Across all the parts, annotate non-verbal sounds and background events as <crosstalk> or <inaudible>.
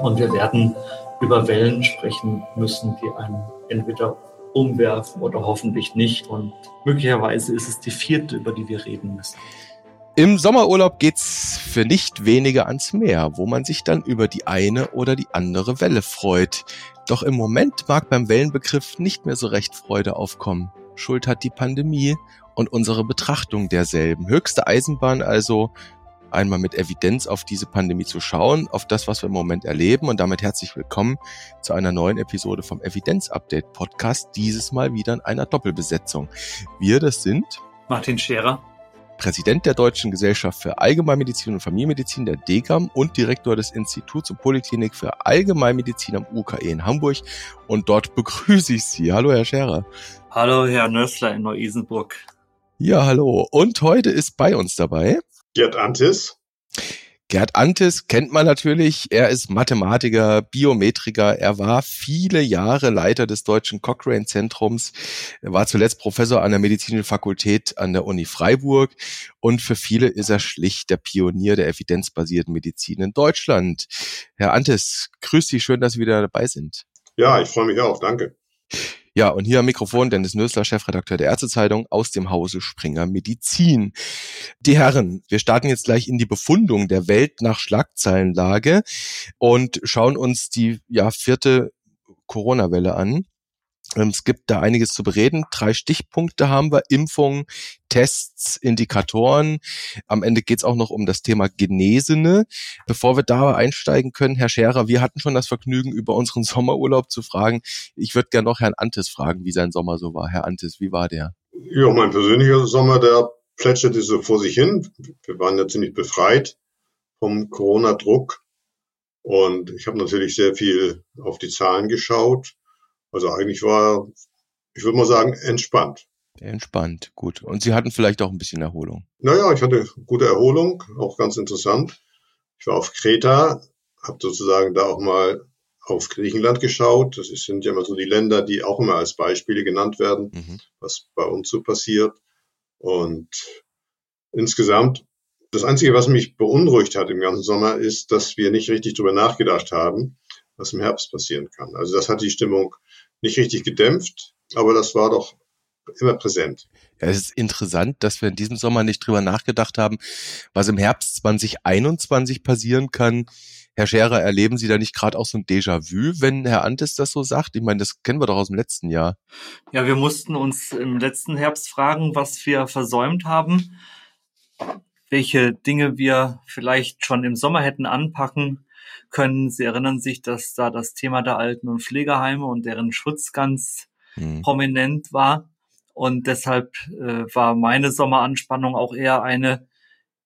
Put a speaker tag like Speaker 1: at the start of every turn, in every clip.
Speaker 1: Und wir werden über Wellen sprechen müssen, die einen entweder umwerfen oder hoffentlich nicht. Und möglicherweise ist es die vierte, über die wir reden müssen.
Speaker 2: Im Sommerurlaub geht's für nicht wenige ans Meer, wo man sich dann über die eine oder die andere Welle freut. Doch im Moment mag beim Wellenbegriff nicht mehr so recht Freude aufkommen. Schuld hat die Pandemie und unsere Betrachtung derselben. Höchste Eisenbahn also, einmal mit Evidenz auf diese Pandemie zu schauen, auf das, was wir im Moment erleben. Und damit herzlich willkommen zu einer neuen Episode vom Evidenz-Update Podcast. Dieses Mal wieder in einer Doppelbesetzung. Wir, das sind
Speaker 1: Martin Scherer
Speaker 2: Präsident der Deutschen Gesellschaft für Allgemeinmedizin und Familienmedizin der DGAM und Direktor des Instituts und Poliklinik für Allgemeinmedizin am UKE in Hamburg. Und dort begrüße ich Sie. Hallo, Herr Scherer.
Speaker 1: Hallo, Herr Nössler in Neu-Isenburg.
Speaker 2: Ja, hallo. Und heute ist bei uns dabei
Speaker 3: Gerd Antis.
Speaker 2: Gerd Antis kennt man natürlich. Er ist Mathematiker, Biometriker. Er war viele Jahre Leiter des Deutschen Cochrane Zentrums. Er war zuletzt Professor an der Medizinischen Fakultät an der Uni Freiburg. Und für viele ist er schlicht der Pionier der evidenzbasierten Medizin in Deutschland. Herr Antis, grüß Sie. Schön, dass Sie wieder dabei sind.
Speaker 3: Ja, ich freue mich auch. Danke.
Speaker 2: Ja, und hier am Mikrofon Dennis Nösler, Chefredakteur der Ärztezeitung aus dem Hause Springer Medizin. Die Herren, wir starten jetzt gleich in die Befundung der Welt nach Schlagzeilenlage und schauen uns die ja vierte Corona-Welle an. Ähm, es gibt da einiges zu bereden. Drei Stichpunkte haben wir. Impfung, Tests, Indikatoren. Am Ende geht es auch noch um das Thema Genesene. Bevor wir da einsteigen können, Herr Scherer, wir hatten schon das Vergnügen, über unseren <laughs> Sommerurlaub zu fragen. Ich würde gerne noch Herrn Antes fragen, wie sein Sommer so war. Herr Antes, wie war der?
Speaker 3: Ja, mein persönlicher Sommer, der plätscherte so vor sich hin. Wir waren ja ziemlich befreit vom Corona-Druck. Und ich habe natürlich sehr viel auf die Zahlen geschaut also eigentlich war, ich würde mal sagen, entspannt.
Speaker 2: Entspannt, gut. Und Sie hatten vielleicht auch ein bisschen Erholung.
Speaker 3: Naja, ich hatte gute Erholung, auch ganz interessant. Ich war auf Kreta, habe sozusagen da auch mal auf Griechenland geschaut. Das sind ja immer so die Länder, die auch immer als Beispiele genannt werden, mhm. was bei uns so passiert. Und insgesamt, das Einzige, was mich beunruhigt hat im ganzen Sommer, ist, dass wir nicht richtig darüber nachgedacht haben, was im Herbst passieren kann. Also das hat die Stimmung nicht richtig gedämpft, aber das war doch immer präsent.
Speaker 2: Ja, es ist interessant, dass wir in diesem Sommer nicht drüber nachgedacht haben, was im Herbst 2021 passieren kann. Herr Scherer, erleben Sie da nicht gerade auch so ein Déjà-vu, wenn Herr Antes das so sagt? Ich meine, das kennen wir doch aus dem letzten Jahr.
Speaker 1: Ja, wir mussten uns im letzten Herbst fragen, was wir versäumt haben, welche Dinge wir vielleicht schon im Sommer hätten anpacken können. Sie erinnern sich, dass da das Thema der Alten- und Pflegeheime und deren Schutz ganz mhm. prominent war. Und deshalb äh, war meine Sommeranspannung auch eher eine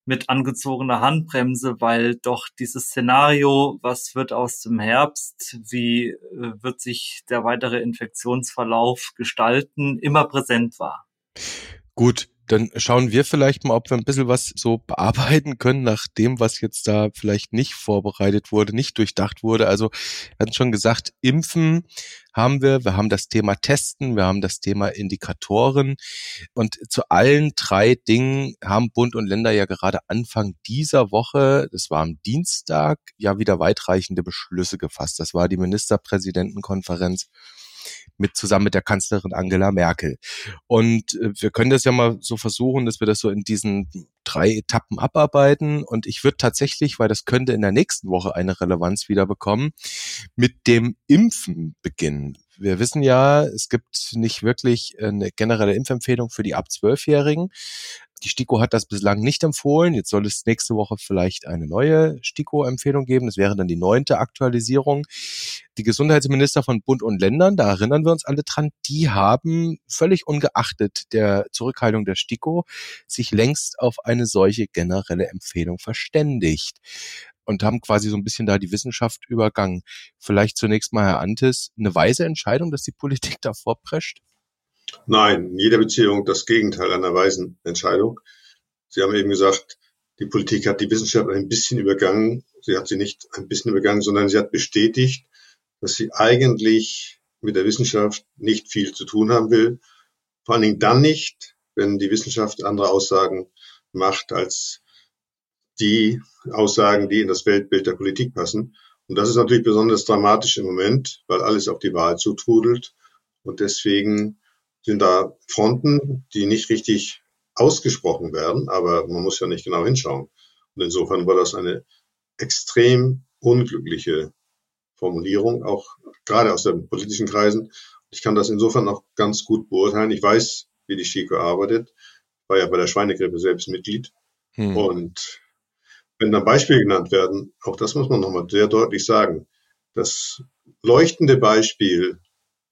Speaker 1: mit angezogener Handbremse, weil doch dieses Szenario, was wird aus dem Herbst, wie äh, wird sich der weitere Infektionsverlauf gestalten, immer präsent war.
Speaker 2: Gut, dann schauen wir vielleicht mal, ob wir ein bisschen was so bearbeiten können nach dem, was jetzt da vielleicht nicht vorbereitet wurde, nicht durchdacht wurde. Also wir hatten schon gesagt, Impfen haben wir, wir haben das Thema Testen, wir haben das Thema Indikatoren und zu allen drei Dingen haben Bund und Länder ja gerade Anfang dieser Woche, das war am Dienstag, ja wieder weitreichende Beschlüsse gefasst. Das war die Ministerpräsidentenkonferenz mit zusammen mit der Kanzlerin Angela Merkel. Und äh, wir können das ja mal so versuchen, dass wir das so in diesen drei Etappen abarbeiten. Und ich würde tatsächlich, weil das könnte in der nächsten Woche eine Relevanz wieder bekommen, mit dem Impfen beginnen. Wir wissen ja, es gibt nicht wirklich eine generelle Impfempfehlung für die ab Zwölfjährigen. Die STIKO hat das bislang nicht empfohlen. Jetzt soll es nächste Woche vielleicht eine neue STIKO-Empfehlung geben. Das wäre dann die neunte Aktualisierung. Die Gesundheitsminister von Bund und Ländern, da erinnern wir uns alle dran, die haben völlig ungeachtet der Zurückhaltung der STIKO sich längst auf eine solche generelle Empfehlung verständigt und haben quasi so ein bisschen da die Wissenschaft übergangen. Vielleicht zunächst mal, Herr Antes, eine weise Entscheidung, dass die Politik <laughs> da vorprescht?
Speaker 3: Nein, in jeder Beziehung das Gegenteil einer weisen Entscheidung. Sie haben eben gesagt, die Politik hat die Wissenschaft ein bisschen übergangen. Sie hat sie nicht ein bisschen übergangen, sondern sie hat bestätigt, dass sie eigentlich mit der Wissenschaft nicht viel zu tun haben will. Vor allen Dingen dann nicht, wenn die Wissenschaft andere Aussagen macht als die Aussagen, die in das Weltbild der Politik passen. Und das ist natürlich besonders dramatisch im Moment, weil alles auf die Wahl zutrudelt. Und deswegen sind da Fronten, die nicht richtig ausgesprochen werden, aber man muss ja nicht genau hinschauen. Und insofern war das eine extrem unglückliche Formulierung, auch gerade aus den politischen Kreisen. Ich kann das insofern auch ganz gut beurteilen. Ich weiß, wie die STIKO arbeitet. War ja bei der Schweinegrippe selbst Mitglied. Hm. Und wenn dann Beispiele genannt werden, auch das muss man nochmal sehr deutlich sagen, das leuchtende Beispiel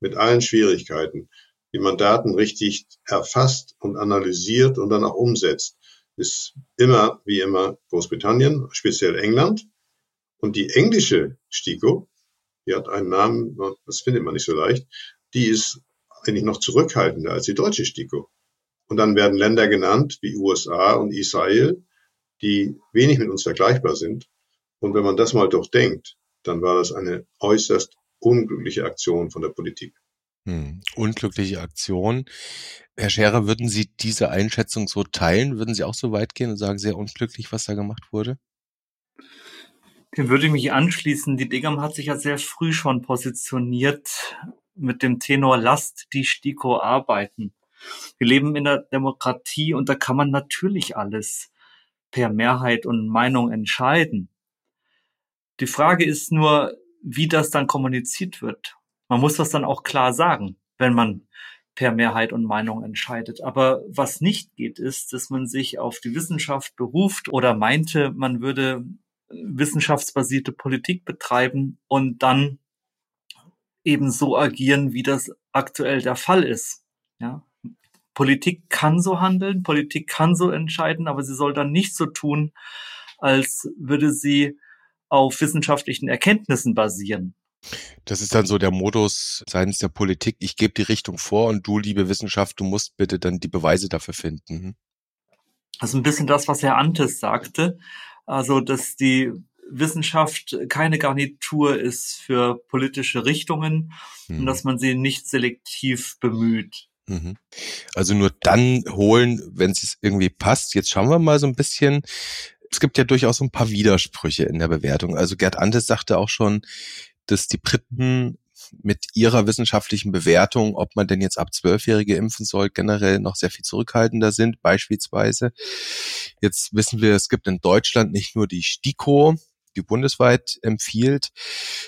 Speaker 3: mit allen Schwierigkeiten, wie man Daten richtig erfasst und analysiert und dann auch umsetzt, ist immer wie immer Großbritannien, speziell England. Und die englische STIKO, die hat einen Namen, das findet man nicht so leicht, die ist eigentlich noch zurückhaltender als die deutsche STIKO. Und dann werden Länder genannt wie USA und Israel, die wenig mit uns vergleichbar sind. Und wenn man das mal durchdenkt, dann war das eine äußerst unglückliche Aktion von der Politik.
Speaker 2: Hm, unglückliche Aktion. Herr Scherer, würden Sie diese Einschätzung so teilen? Würden Sie auch so weit gehen und sagen, sehr unglücklich, was da gemacht wurde?
Speaker 1: Dem würde ich mich anschließen. Die Degam hat sich ja sehr früh schon positioniert mit dem Tenor Lasst die STIKO arbeiten. Wir leben in der Demokratie und da kann man natürlich alles per Mehrheit und Meinung entscheiden. Die Frage ist nur, wie das dann kommuniziert wird. Man muss das dann auch klar sagen, wenn man per Mehrheit und Meinung entscheidet. Aber was nicht geht, ist, dass man sich auf die Wissenschaft beruft oder meinte, man würde wissenschaftsbasierte Politik betreiben und dann eben so agieren, wie das aktuell der Fall ist. Ja, Politik kann so handeln, Politik kann so entscheiden, aber sie soll dann nicht so tun, als würde sie auf wissenschaftlichen Erkenntnissen basieren.
Speaker 2: Das ist dann so der Modus seitens der Politik. Ich gebe die Richtung vor und du, liebe Wissenschaft, du musst bitte dann die Beweise dafür finden. Hm?
Speaker 1: Also ein bisschen das, was Herr Antes sagte. Also, dass die Wissenschaft keine Garnitur ist für politische Richtungen hm. und dass man sie nicht selektiv bemüht.
Speaker 2: Mhm. Also nur dann holen, wenn es irgendwie passt. Jetzt schauen wir mal so ein bisschen. Es gibt ja durchaus so ein paar Widersprüche in der Bewertung. Also Gerd Antes sagte auch schon, dass die Briten mit ihrer wissenschaftlichen Bewertung, ob man denn jetzt ab Zwölfjährige impfen soll, generell noch sehr viel zurückhaltender sind, beispielsweise. Jetzt wissen wir, es gibt in Deutschland nicht nur die STIKO, die bundesweit empfiehlt,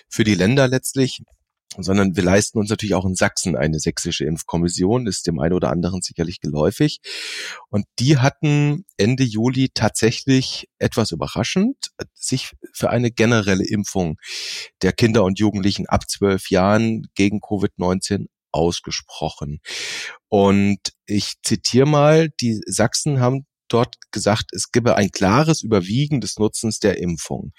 Speaker 2: für die Länder letztlich sondern wir leisten uns natürlich auch in Sachsen eine sächsische Impfkommission, ist dem einen oder anderen sicherlich geläufig. Und die hatten Ende Juli tatsächlich etwas überraschend sich für eine generelle Impfung der Kinder und Jugendlichen ab zwölf Jahren gegen Covid-19 ausgesprochen. Und ich zitiere mal, die Sachsen haben dort gesagt, es gebe ein klares Überwiegen des Nutzens der Impfung.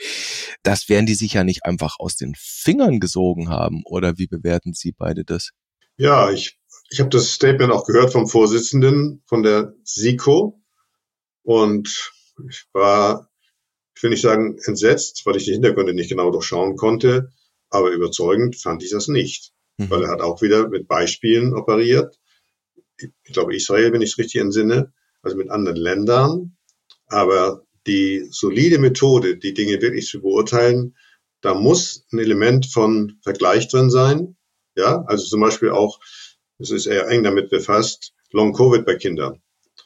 Speaker 2: Das werden die sicher nicht einfach aus den Fingern gesogen haben. Oder wie bewerten Sie beide das?
Speaker 3: Ja, ich, ich habe das Statement auch gehört vom Vorsitzenden von der SIKO und ich war, ich will nicht sagen entsetzt, weil ich die Hintergründe nicht genau durchschauen konnte, aber überzeugend fand ich das nicht, mhm. weil er hat auch wieder mit Beispielen operiert. Ich glaube Israel, wenn ich es richtig entsinne, also mit anderen Ländern. Aber die solide Methode, die Dinge wirklich zu beurteilen, da muss ein Element von Vergleich drin sein. Ja, also zum Beispiel auch, es ist eher eng damit befasst, Long Covid bei Kindern.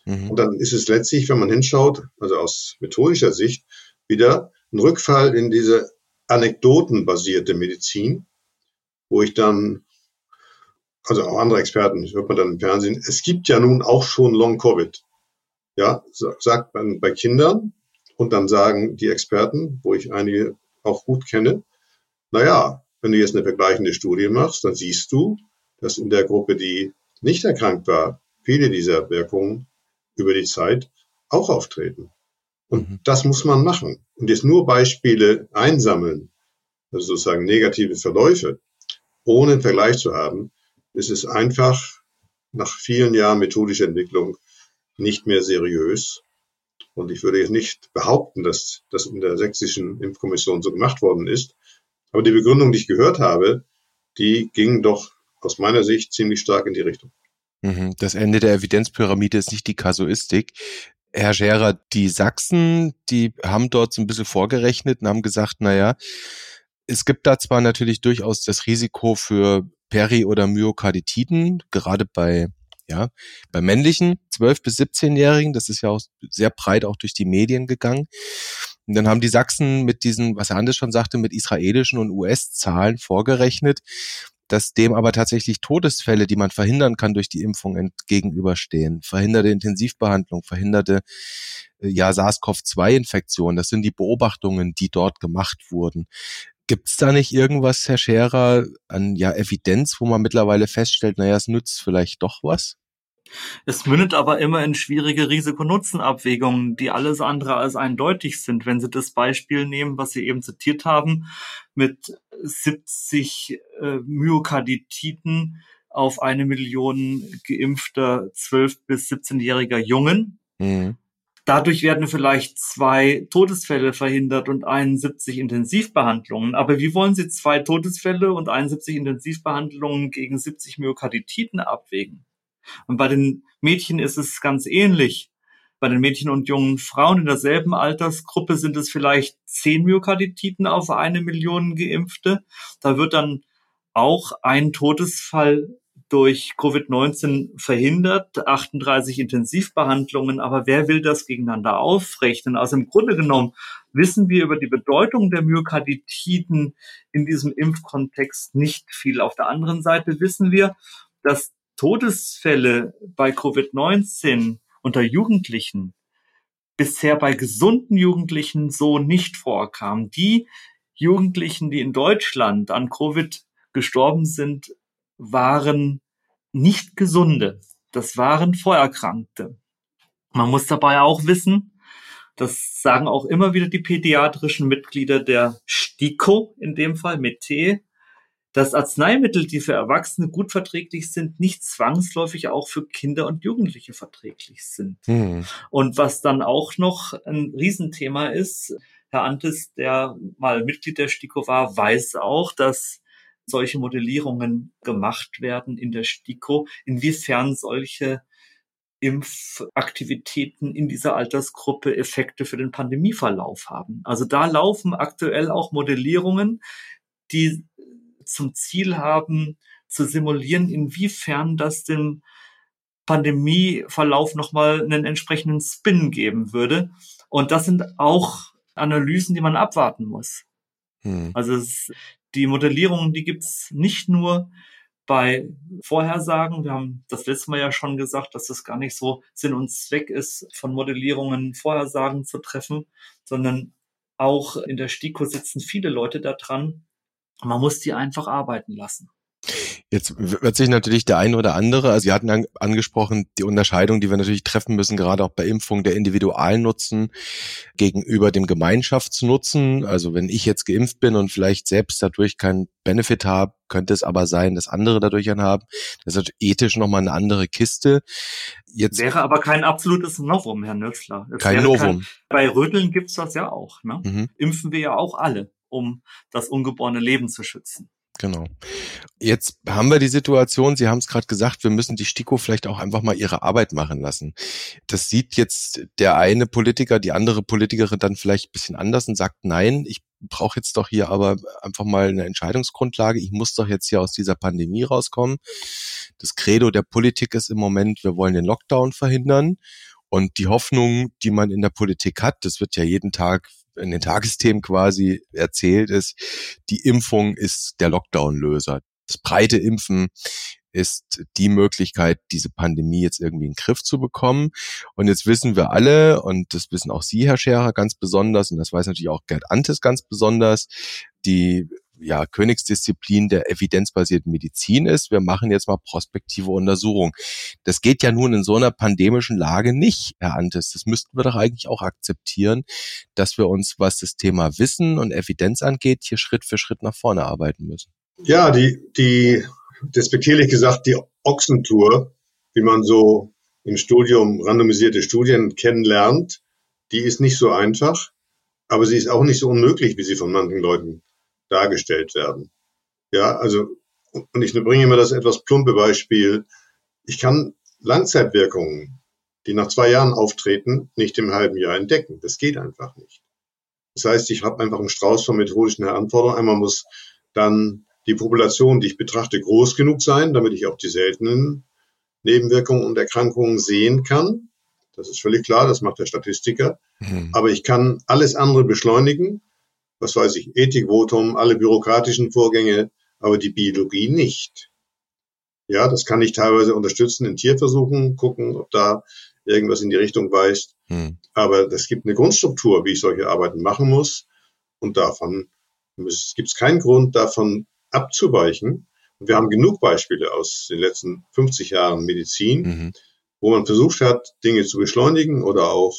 Speaker 3: Mhm. Und dann ist es letztlich, wenn man hinschaut, also aus methodischer Sicht, wieder ein Rückfall in diese anekdotenbasierte Medizin, wo ich dann, also auch andere Experten, hört man dann im Fernsehen, es gibt ja nun auch schon Long Covid. Ja, sagt man bei Kindern und dann sagen die Experten, wo ich einige auch gut kenne, na ja, wenn du jetzt eine vergleichende Studie machst, dann siehst du, dass in der Gruppe, die nicht erkrankt war, viele dieser Wirkungen über die Zeit auch auftreten. Und mhm. das muss man machen. Und jetzt nur Beispiele einsammeln, also sozusagen negative Verläufe, ohne einen Vergleich zu haben, ist es einfach nach vielen Jahren methodischer Entwicklung nicht mehr seriös. Und ich würde jetzt nicht behaupten, dass das in der sächsischen Impfkommission so gemacht worden ist. Aber die Begründung, die ich gehört habe, die ging doch aus meiner Sicht ziemlich stark in die Richtung.
Speaker 2: Mhm. Das Ende der Evidenzpyramide ist nicht die Kasuistik. Herr Scherer, die Sachsen, die haben dort so ein bisschen vorgerechnet und haben gesagt, na ja, Es gibt da zwar natürlich durchaus das Risiko für Peri- oder Myokarditiden, gerade bei ja, bei männlichen 12 bis 17-Jährigen, das ist ja auch sehr breit auch durch die Medien gegangen. Und dann haben die Sachsen mit diesen, was Herr Anders schon sagte, mit israelischen und US-Zahlen vorgerechnet, dass dem aber tatsächlich Todesfälle, die man verhindern kann durch die Impfung entgegenüberstehen. Verhinderte Intensivbehandlung, verhinderte äh, ja, SARS-CoV-2-Infektion. Das sind die Beobachtungen, die dort gemacht wurden. Gibt es da nicht irgendwas, Herr Scherer, an ja, Evidenz, wo man mittlerweile feststellt, naja, es nützt vielleicht doch was?
Speaker 1: Es mündet aber immer in schwierige Risiko-Nutzen-Abwägungen, die alles andere als eindeutig sind. Wenn Sie das Beispiel nehmen, was Sie eben zitiert haben, mit 70 äh, Myokarditiden auf eine Million geimpfter 12- bis 17-jähriger Jungen, mhm. Dadurch werden vielleicht zwei Todesfälle verhindert und 71 Intensivbehandlungen. Aber wie wollen Sie zwei Todesfälle und 71 Intensivbehandlungen gegen 70 Myokarditiden abwägen? Und bei den Mädchen ist es ganz ähnlich. Bei den Mädchen und jungen Frauen in derselben Altersgruppe sind es vielleicht 10 Myokarditiden auf eine Million Geimpfte. Da wird dann auch ein Todesfall durch Covid-19 verhindert, 38 Intensivbehandlungen, aber wer will das gegeneinander aufrechnen? Also im Grunde genommen wissen wir über die Bedeutung der Myokarditiden in diesem Impfkontext nicht viel. Auf der anderen Seite wissen wir, dass Todesfälle bei Covid-19 unter Jugendlichen bisher bei gesunden Jugendlichen so nicht vorkamen. Die Jugendlichen, die in Deutschland an Covid gestorben sind, waren nicht gesunde. Das waren Vorerkrankte. Man muss dabei auch wissen, das sagen auch immer wieder die pädiatrischen Mitglieder der STIKO, in dem Fall mit T, dass Arzneimittel, die für Erwachsene gut verträglich sind, nicht zwangsläufig auch für Kinder und Jugendliche verträglich sind. Mhm. Und was dann auch noch ein Riesenthema ist, Herr Antes, der mal Mitglied der STIKO war, weiß auch, dass solche Modellierungen gemacht werden in der STIKO, inwiefern solche Impfaktivitäten in dieser Altersgruppe Effekte für den Pandemieverlauf haben. Also da laufen aktuell auch Modellierungen, die zum Ziel haben, zu simulieren, inwiefern das dem Pandemieverlauf nochmal einen entsprechenden Spin geben würde. Und das sind auch Analysen, die man abwarten muss. Hm. Also es, die Modellierungen, die gibt's nicht nur bei Vorhersagen. Wir haben das letzte Mal ja schon gesagt, dass das gar nicht so Sinn und Zweck ist, von Modellierungen Vorhersagen zu treffen, sondern auch in der STIKO sitzen viele Leute da dran. Man muss die einfach arbeiten lassen.
Speaker 2: Jetzt wird sich natürlich der eine oder andere, also Sie hatten an, angesprochen, die Unterscheidung, die wir natürlich treffen müssen, gerade auch bei Impfung der Individualnutzen gegenüber dem Gemeinschaftsnutzen. Also wenn ich jetzt geimpft bin und vielleicht selbst dadurch keinen Benefit habe, könnte es aber sein, dass andere dadurch einen haben. Das ist ethisch nochmal eine andere Kiste.
Speaker 1: Jetzt wäre aber kein absolutes Novum, Herr Nötzler.
Speaker 2: kein Novum. Kein,
Speaker 1: bei Röteln gibt's das ja auch. Ne? Mhm. Impfen wir ja auch alle, um das ungeborene Leben zu schützen.
Speaker 2: Genau. Jetzt haben wir die Situation, Sie haben es gerade gesagt, wir müssen die STIKO vielleicht auch einfach mal ihre Arbeit machen lassen. Das sieht jetzt der eine Politiker, die andere Politikerin dann vielleicht ein bisschen anders und sagt, nein, ich brauche jetzt doch hier aber einfach mal eine Entscheidungsgrundlage. Ich muss doch jetzt hier aus dieser Pandemie rauskommen. Das Credo der Politik ist im Moment, wir wollen den Lockdown verhindern. Und die Hoffnung, die man in der Politik hat, das wird ja jeden Tag in den Tagesthemen quasi erzählt ist, die Impfung ist der Lockdown-Löser. Das breite Impfen ist die Möglichkeit, diese Pandemie jetzt irgendwie in den Griff zu bekommen. Und jetzt wissen wir alle, und das wissen auch Sie, Herr Scherer, ganz besonders, und das weiß natürlich auch Gerd Antes ganz besonders, die ja, Königsdisziplin der evidenzbasierten Medizin ist. Wir machen jetzt mal prospektive Untersuchungen. Das geht ja nun in so einer pandemischen Lage nicht, Herr Antes. Das müssten wir doch eigentlich auch akzeptieren, dass wir uns, was das Thema Wissen und Evidenz angeht, hier Schritt für Schritt nach vorne arbeiten müssen.
Speaker 3: Ja, die, die, despektierlich gesagt, die Ochsentour, wie man so im Studium randomisierte Studien kennenlernt, die ist nicht so einfach, aber sie ist auch nicht so unmöglich, wie sie von manchen Leuten dargestellt werden. Ja, also, und ich bringe immer das etwas plumpe Beispiel. Ich kann Langzeitwirkungen, die nach zwei Jahren auftreten, nicht im halben Jahr entdecken. Das geht einfach nicht. Das heißt, ich habe einfach einen Strauß von methodischen Anforderungen. Einmal muss dann die Population, die ich betrachte, groß genug sein, damit ich auch die seltenen Nebenwirkungen und Erkrankungen sehen kann. Das ist völlig klar, das macht der Statistiker. Mhm. Aber ich kann alles andere beschleunigen. Was weiß ich, Ethikvotum, alle bürokratischen Vorgänge, aber die Biologie nicht. Ja, das kann ich teilweise unterstützen in Tierversuchen, gucken, ob da irgendwas in die Richtung weist. Mhm. Aber das gibt eine Grundstruktur, wie ich solche Arbeiten machen muss. Und davon gibt es keinen Grund, davon abzuweichen. Und wir haben genug Beispiele aus den letzten 50 Jahren Medizin, mhm. wo man versucht hat, Dinge zu beschleunigen oder auch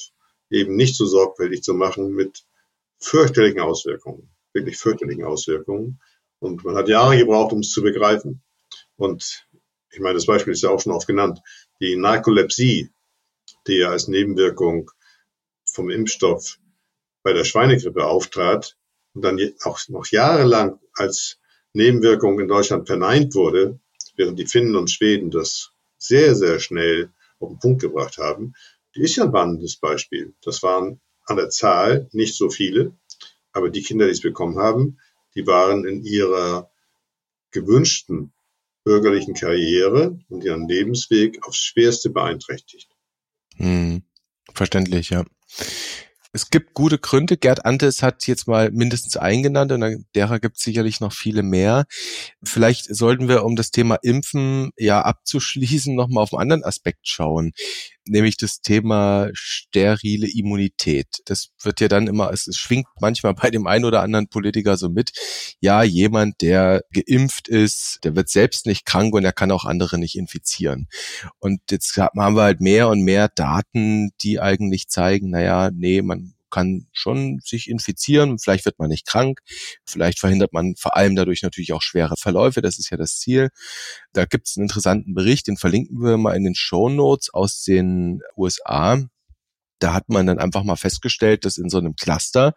Speaker 3: eben nicht so sorgfältig zu machen mit fürchterlichen Auswirkungen, wirklich fürchterlichen Auswirkungen. Und man hat Jahre gebraucht, um es zu begreifen. Und ich meine, das Beispiel ist ja auch schon oft genannt, die Narkolepsie, die ja als Nebenwirkung vom Impfstoff bei der Schweinegrippe auftrat und dann auch noch jahrelang als Nebenwirkung in Deutschland verneint wurde, während die Finnen und Schweden das sehr, sehr schnell auf den Punkt gebracht haben, die ist ja ein warnendes Beispiel. Das waren an der Zahl nicht so viele, aber die Kinder, die es bekommen haben, die waren in ihrer gewünschten bürgerlichen Karriere und ihren Lebensweg aufs Schwerste beeinträchtigt.
Speaker 2: Hm, verständlich, ja. Es gibt gute Gründe. Gerd Antes hat jetzt mal mindestens eingenannt und derer gibt es sicherlich noch viele mehr. Vielleicht sollten wir, um das Thema Impfen ja abzuschließen, nochmal auf einen anderen Aspekt schauen nämlich das Thema sterile Immunität. Das wird ja dann immer, es, schwingt manchmal <laughs> bei dem einen oder anderen Politiker so mit. Ja, jemand, der geimpft ist, der wird selbst nicht krank und er kann auch andere nicht infizieren. Und jetzt haben wir halt mehr und mehr Daten, die eigentlich zeigen, naja, nee, man kann schon sich infizieren, vielleicht wird man nicht krank, vielleicht verhindert man vor allem dadurch natürlich auch schwere Verläufe, das ist ja das Ziel. Da gibt es einen interessanten Bericht, den verlinken wir mal in den Show Notes aus den USA. Da hat man dann einfach mal festgestellt, dass in so einem Cluster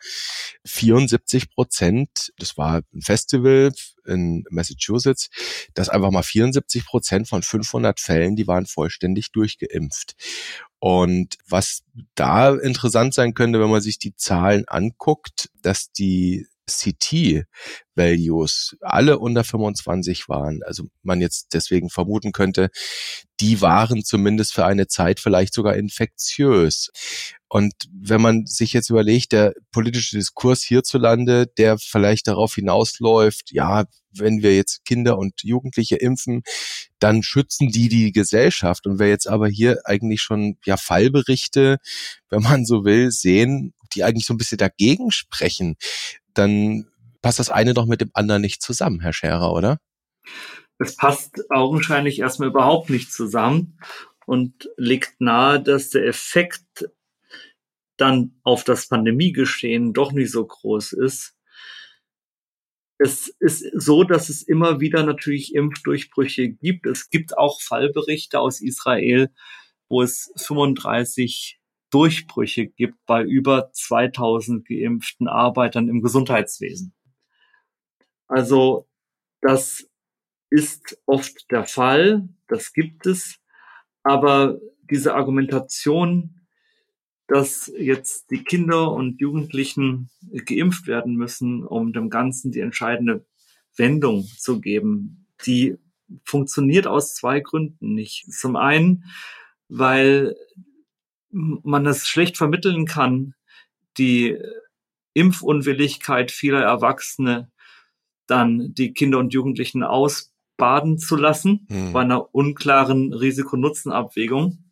Speaker 2: 74 Prozent, das war ein Festival in Massachusetts, dass einfach mal 74 Prozent von 500 Fällen, die waren vollständig durchgeimpft. Und was da interessant sein könnte, wenn man sich die Zahlen anguckt, dass die CT-Values alle unter 25 waren, also man jetzt deswegen vermuten könnte, die waren zumindest für eine Zeit vielleicht sogar infektiös. Und wenn man sich jetzt überlegt, der politische Diskurs hierzulande, der vielleicht darauf hinausläuft, ja, wenn wir jetzt Kinder und Jugendliche impfen, dann schützen die die Gesellschaft. Und wer jetzt aber hier eigentlich schon ja Fallberichte, wenn man so will, sehen, die eigentlich so ein bisschen dagegen sprechen, dann passt das eine doch mit dem anderen nicht zusammen, Herr Scherer, oder?
Speaker 1: Es passt augenscheinlich erstmal überhaupt nicht zusammen und legt nahe, dass der Effekt dann auf das Pandemiegeschehen doch nicht so groß ist. Es ist so, dass es immer wieder natürlich Impfdurchbrüche gibt. Es gibt auch Fallberichte aus Israel, wo es 35 Durchbrüche gibt bei über 2000 geimpften Arbeitern im Gesundheitswesen. Also das ist oft der Fall, das gibt es, aber diese Argumentation, dass jetzt die Kinder und Jugendlichen geimpft werden müssen, um dem Ganzen die entscheidende Wendung zu geben, die funktioniert aus zwei Gründen nicht. Zum einen, weil man es schlecht vermitteln kann, die Impfunwilligkeit vieler Erwachsene dann die Kinder und Jugendlichen ausbaden zu lassen hm. bei einer unklaren Risiko-Nutzen-Abwägung.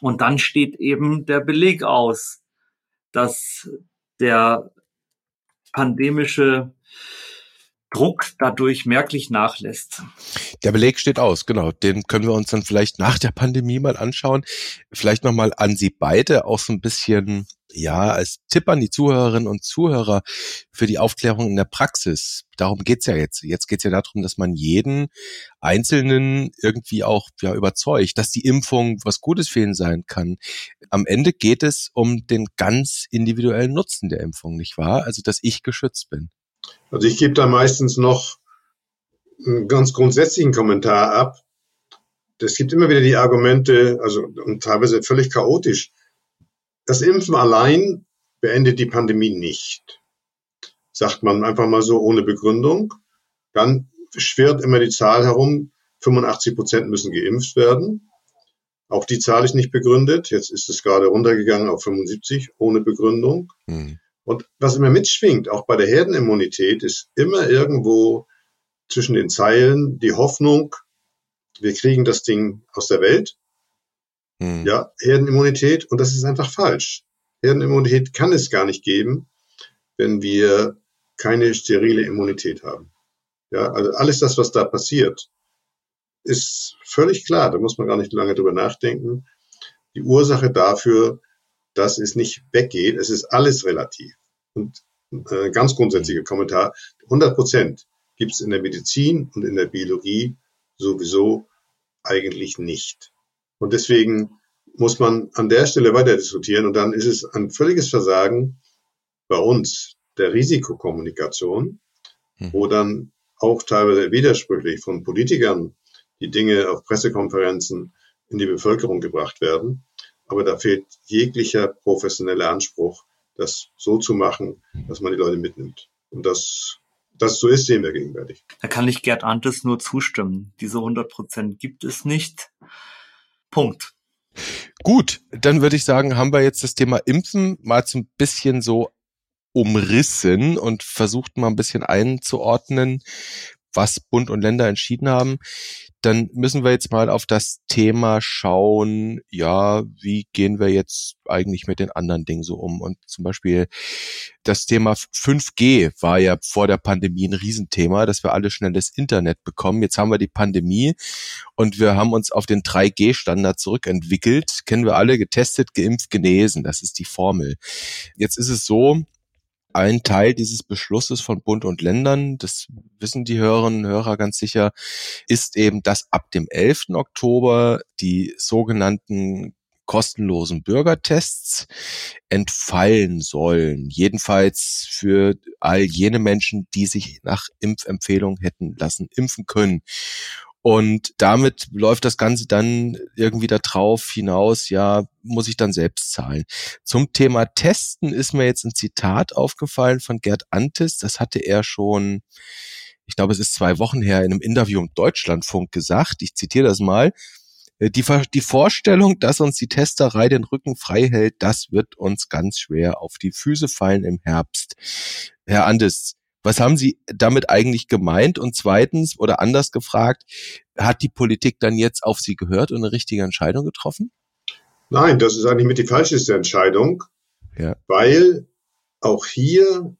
Speaker 1: Und dann steht eben der Beleg aus, dass der pandemische Druck dadurch merklich nachlässt.
Speaker 2: Der Beleg steht aus, genau. Den können wir uns dann vielleicht nach der Pandemie mal anschauen. Vielleicht nochmal an Sie beide auch so ein bisschen, ja, als Tipp an die Zuhörerinnen und Zuhörer für die Aufklärung in der Praxis. Darum geht's ja jetzt. Jetzt geht's ja darum, dass man jeden Einzelnen irgendwie auch ja, überzeugt, dass die Impfung was Gutes für ihn sein kann. Am Ende geht es um den ganz individuellen Nutzen der Impfung, nicht wahr? Also, dass ich geschützt bin.
Speaker 3: Also ich gebe da meistens noch einen ganz grundsätzlichen Kommentar ab. Es gibt immer wieder die Argumente, also und teilweise völlig chaotisch. Das Impfen allein beendet die Pandemie nicht. Sagt man einfach mal so ohne Begründung. Dann schwirrt immer die Zahl herum, 85 Prozent müssen geimpft werden. Auch die Zahl ist nicht begründet. Jetzt ist es gerade runtergegangen auf 75 ohne Begründung. Mhm. Und was immer mitschwingt, auch bei der Herdenimmunität, ist immer irgendwo zwischen den Zeilen die Hoffnung, wir kriegen das Ding aus der Welt. Mhm. Ja, Herdenimmunität. Und das ist einfach falsch. Herdenimmunität kann es gar nicht geben, wenn wir keine sterile Immunität haben. Ja, also alles das, was da passiert, ist völlig klar. Da muss man gar nicht lange drüber nachdenken. Die Ursache dafür, dass es nicht weggeht, es ist alles relativ. Und äh, ganz grundsätzlicher Kommentar, 100 Prozent gibt es in der Medizin und in der Biologie sowieso eigentlich nicht. Und deswegen muss man an der Stelle weiter diskutieren und dann ist es ein völliges Versagen bei uns der Risikokommunikation, hm. wo dann auch teilweise widersprüchlich von Politikern die Dinge auf Pressekonferenzen in die Bevölkerung gebracht werden. Aber da fehlt jeglicher professioneller Anspruch, das so zu machen, dass man die Leute mitnimmt. Und das, das so ist, sehen wir gegenwärtig.
Speaker 1: Da kann ich Gerd Antes nur zustimmen. Diese 100 Prozent gibt es nicht. Punkt.
Speaker 2: Gut, dann würde ich sagen, haben wir jetzt das Thema Impfen mal so ein bisschen so umrissen und versucht mal ein bisschen einzuordnen, was Bund und Länder entschieden haben dann müssen wir jetzt mal auf das Thema schauen, ja, wie gehen wir jetzt eigentlich mit den anderen Dingen so um? Und zum Beispiel das Thema 5G war ja vor der Pandemie ein Riesenthema, dass wir alle schnelles Internet bekommen. Jetzt haben wir die Pandemie und wir haben uns auf den 3G-Standard zurückentwickelt. Kennen wir alle, getestet, geimpft, genesen. Das ist die Formel. Jetzt ist es so, ein Teil dieses Beschlusses von Bund und Ländern, das wissen die Hörerinnen und Hörer ganz sicher, ist eben, dass ab dem 11. Oktober die sogenannten kostenlosen Bürgertests entfallen sollen. Jedenfalls für all jene Menschen, die sich nach Impfempfehlung hätten lassen impfen können. Und damit läuft das Ganze dann irgendwie da drauf hinaus, ja, muss ich dann selbst zahlen. Zum Thema Testen ist mir jetzt ein Zitat aufgefallen von Gerd Antis. Das hatte er schon, ich glaube, es ist zwei Wochen her in einem Interview im Deutschlandfunk gesagt. Ich zitiere das mal. Äh, die, die Vorstellung, dass uns die Testerei den Rücken frei hält, das wird uns ganz schwer auf die Füße fallen im Herbst. Herr Andes, was haben Sie damit eigentlich gemeint? Und zweitens oder anders gefragt, hat die Politik dann jetzt auf Sie gehört und eine richtige Entscheidung getroffen?
Speaker 3: Nein, das ist eigentlich mit die falscheste Entscheidung, ja. weil auch hier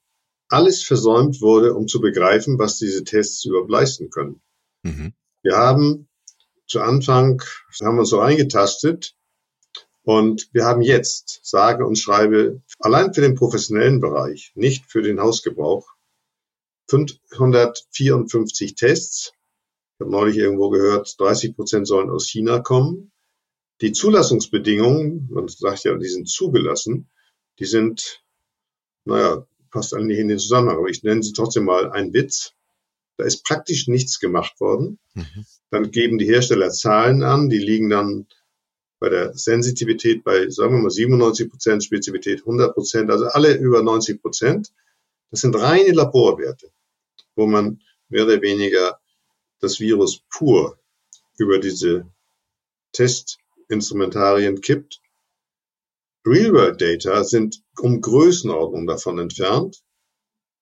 Speaker 3: alles versäumt wurde, um zu begreifen, was diese Tests überhaupt leisten können. Mhm. Wir haben zu Anfang, haben wir uns so eingetastet und wir haben jetzt, sage und schreibe, allein für den professionellen Bereich, nicht für den Hausgebrauch, 554 Tests. Ich habe neulich irgendwo gehört, 30 Prozent sollen aus China kommen. Die Zulassungsbedingungen, man sagt ja, die sind zugelassen, die sind, naja, passt eigentlich in den Zusammenhang, aber ich nenne sie trotzdem mal ein Witz. Da ist praktisch nichts gemacht worden. Mhm. Dann geben die Hersteller Zahlen an, die liegen dann bei der Sensitivität bei, sagen wir mal, 97 Prozent, Spezifität 100 Prozent, also alle über 90 Prozent. Das sind reine Laborwerte wo man mehr oder weniger das Virus pur über diese Testinstrumentarien kippt. Real-World-Data sind um Größenordnung davon entfernt.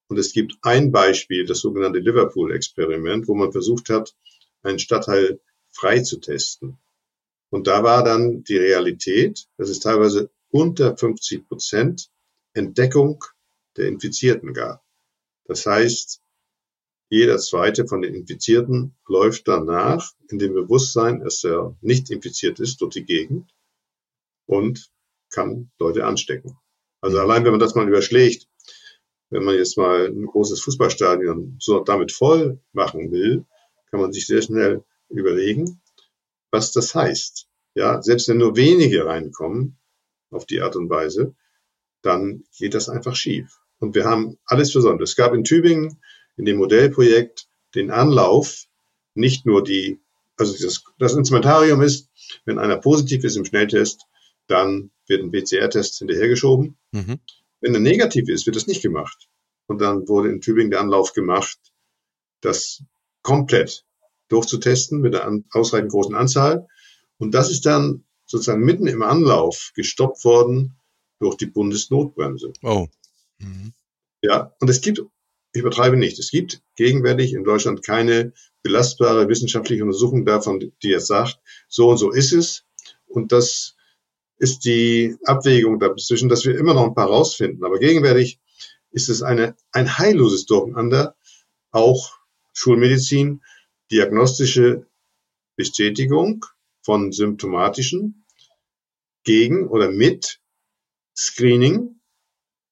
Speaker 3: Und es gibt ein Beispiel, das sogenannte Liverpool-Experiment, wo man versucht hat, einen Stadtteil frei zu testen. Und da war dann die Realität, dass es teilweise unter 50 Prozent Entdeckung der Infizierten gab. Das heißt, jeder zweite von den Infizierten läuft danach in dem Bewusstsein, dass er nicht infiziert ist, durch die Gegend und kann Leute anstecken. Also allein wenn man das mal überschlägt, wenn man jetzt mal ein großes Fußballstadion so damit voll machen will, kann man sich sehr schnell überlegen, was das heißt. Ja, selbst wenn nur wenige reinkommen auf die Art und Weise, dann geht das einfach schief. Und wir haben alles versäumt. Es gab in Tübingen in dem Modellprojekt den Anlauf, nicht nur die, also das, das Instrumentarium ist, wenn einer positiv ist im Schnelltest, dann wird ein PCR-Test hinterhergeschoben. Mhm. Wenn er negativ ist, wird das nicht gemacht. Und dann wurde in Tübingen der Anlauf gemacht, das komplett durchzutesten mit einer ausreichend großen Anzahl. Und das ist dann sozusagen mitten im Anlauf gestoppt worden durch die Bundesnotbremse.
Speaker 2: Oh. Mhm.
Speaker 3: Ja, und es gibt, ich übertreibe nicht, es gibt gegenwärtig in Deutschland keine belastbare wissenschaftliche Untersuchung davon, die jetzt sagt, so und so ist es. Und das ist die Abwägung dazwischen, dass wir immer noch ein paar rausfinden. Aber gegenwärtig ist es eine, ein heilloses Durcheinander, auch Schulmedizin, diagnostische Bestätigung von symptomatischen gegen oder mit Screening,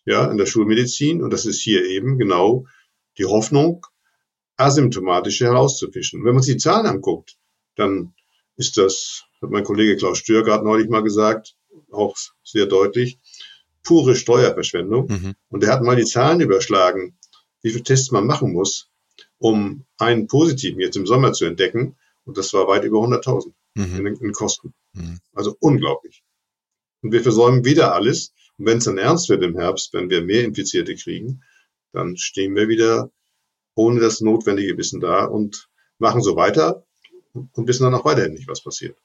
Speaker 3: ja, in der Schulmedizin. Und das ist hier eben genau die Hoffnung, asymptomatische herauszufischen. wenn man sich die Zahlen anguckt, dann ist das, hat mein Kollege Klaus Stürgart neulich mal gesagt, auch sehr deutlich, pure Steuerverschwendung. Mhm. Und er hat mal die Zahlen überschlagen, wie viele Tests man machen muss, um einen positiven jetzt im Sommer zu entdecken. Und das war weit über 100.000 mhm. in, in, Kosten. Mhm. Also unglaublich. Und wir versäumen wieder alles. Und wenn es dann ernst wird im Herbst, wenn wir mehr Infizierte kriegen, dann stehen wir wieder ohne das notwendige Wissen da und machen so weiter und wissen dann auch weiterhin nicht, was passiert.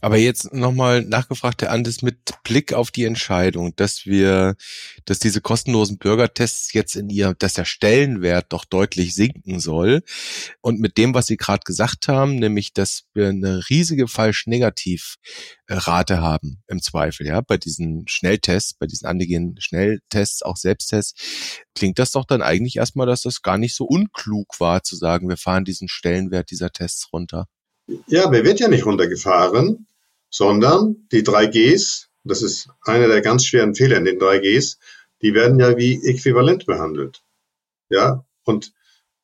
Speaker 2: Aber jetzt nochmal nachgefragt, Herr Andes, mit Blick auf die Entscheidung, dass wir, dass diese kostenlosen Bürgertests jetzt in ihr, dass der Stellenwert doch deutlich sinken soll. Und mit dem, was Sie gerade gesagt haben, nämlich, dass wir eine riesige Falsch-Negativ-Rate haben, im Zweifel, ja, bei diesen Schnelltests, bei diesen Antigen-Schnelltests, auch Selbsttests, klingt das doch dann eigentlich erstmal, dass das gar nicht so unklug war, zu sagen, wir fahren diesen Stellenwert dieser Tests runter.
Speaker 3: Ja, er wird ja nicht runtergefahren, sondern die 3Gs, das ist einer der ganz schweren Fehler in den 3Gs, die werden ja wie äquivalent behandelt. Ja, und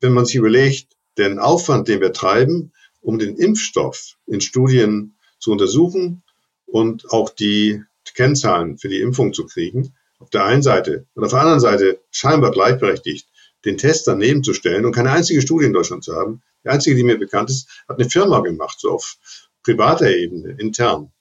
Speaker 3: wenn man sich überlegt, den Aufwand, den wir treiben, um den Impfstoff in Studien zu untersuchen und auch die Kennzahlen für die Impfung zu kriegen, auf der einen Seite und auf der anderen Seite scheinbar gleichberechtigt, den Test daneben zu stellen und keine einzige Studie in Deutschland zu haben, die einzige, die mir bekannt ist, hat eine Firma gemacht, so auf privater Ebene, intern.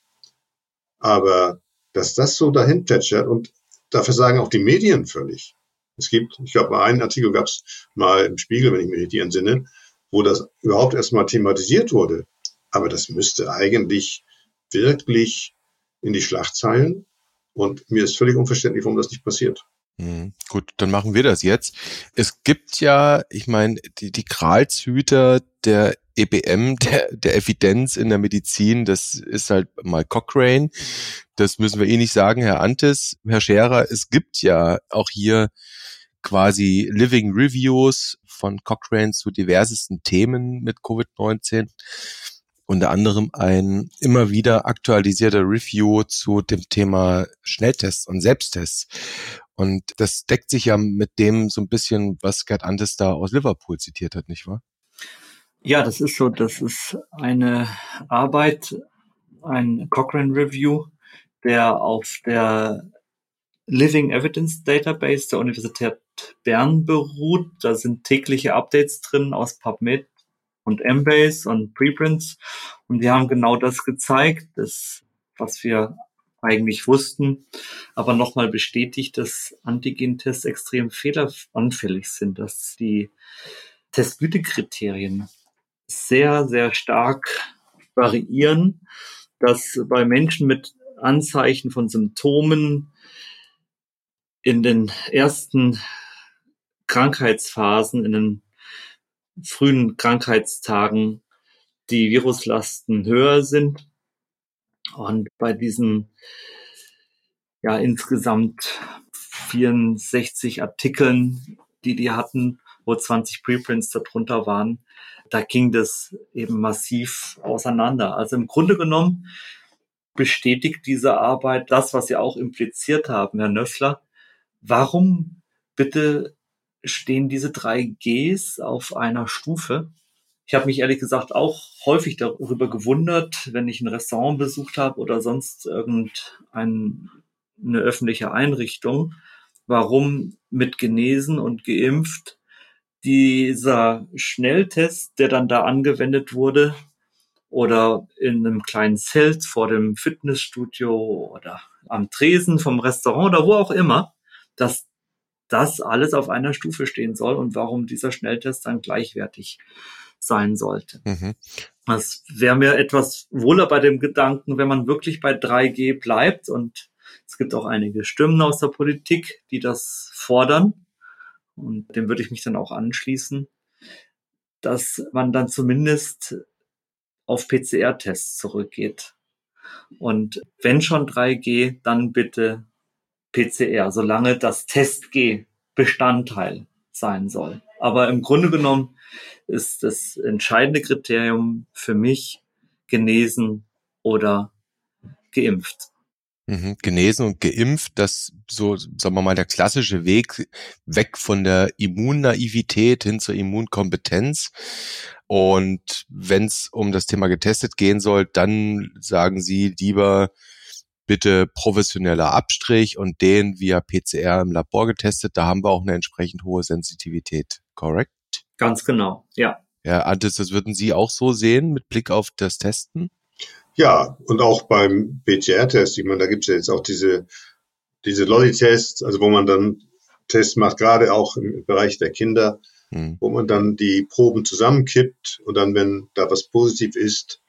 Speaker 3: Aber dass das so dahin plätschert und dafür sagen auch die Medien völlig. Es gibt, ich glaube, einen Artikel gab es mal im Spiegel, wenn ich mich richtig entsinne, wo das überhaupt erstmal thematisiert wurde. Aber das müsste eigentlich wirklich in die Schlagzeilen. Und mir ist völlig unverständlich, warum das nicht passiert.
Speaker 2: Mhm. Gut, dann machen wir das jetzt. Es gibt ja, ich meine, die, die Gralshüter der EBM, <laughs> der, der Evidenz in der Medizin, das ist halt mal Cochrane. Das müssen wir eh nicht sagen, Herr Antes, Herr Scherer. Es gibt ja auch hier quasi Living Reviews von Cochrane zu diversesten Themen mit Covid-19 unter anderem ein immer wieder aktualisierter Review zu dem Thema Schnelltests und Selbsttests. Und das deckt sich ja mit dem so ein bisschen, was Gerd Antes da aus Liverpool zitiert hat, nicht wahr?
Speaker 1: Ja, das ist so. Das ist eine Arbeit, ein Cochrane Review, der auf der Living Evidence Database der Universität Bern beruht. Da sind tägliche Updates drin aus PubMed und Embase und Preprints. Und die haben genau das gezeigt, das, was wir eigentlich wussten, aber nochmal bestätigt, dass Antigen-Tests extrem fehleranfällig sind, dass die Testgütekriterien sehr, sehr stark variieren, dass bei Menschen mit Anzeichen von Symptomen in den ersten Krankheitsphasen, in den frühen Krankheitstagen die Viruslasten höher sind und bei diesen ja insgesamt 64 Artikeln, die die hatten, wo 20 Preprints darunter waren, da ging das eben massiv auseinander. Also im Grunde genommen bestätigt diese Arbeit das, was Sie auch impliziert haben, Herr Nöffler. Warum bitte stehen diese drei Gs auf einer Stufe? Ich habe mich ehrlich gesagt auch häufig darüber gewundert, wenn ich ein Restaurant besucht habe oder sonst irgendeine öffentliche Einrichtung, warum mit genesen und geimpft dieser Schnelltest, der dann da angewendet wurde, oder in einem kleinen Zelt vor dem Fitnessstudio oder am Tresen vom Restaurant oder wo auch immer, dass das alles auf einer Stufe stehen soll und warum dieser Schnelltest dann gleichwertig sein sollte. Mhm. Das wäre mir etwas wohler bei dem Gedanken, wenn man wirklich bei 3G bleibt und es gibt auch einige Stimmen aus der Politik, die das fordern und dem würde ich mich dann auch anschließen, dass man dann zumindest auf PCR-Tests zurückgeht. Und wenn schon 3G, dann bitte PCR, solange das Test-G Bestandteil sein soll. Aber im Grunde genommen ist das entscheidende Kriterium für mich genesen oder geimpft.
Speaker 2: Mhm, genesen und geimpft, das so, sagen wir mal, der klassische Weg weg von der Immunnaivität hin zur Immunkompetenz. Und wenn es um das Thema getestet gehen soll, dann sagen Sie lieber bitte professioneller Abstrich und den via PCR im Labor getestet. Da haben wir auch eine entsprechend hohe Sensitivität, korrekt?
Speaker 1: Ganz genau, ja.
Speaker 2: Ja, Antis, das würden Sie auch so sehen mit Blick auf das Testen?
Speaker 3: Ja, und auch beim PCR-Test, ich meine, da gibt es ja jetzt auch diese, diese Lolly-Tests, also wo man dann Tests macht, gerade auch im Bereich der Kinder, mhm. wo man dann die Proben zusammenkippt und dann, wenn da was positiv ist,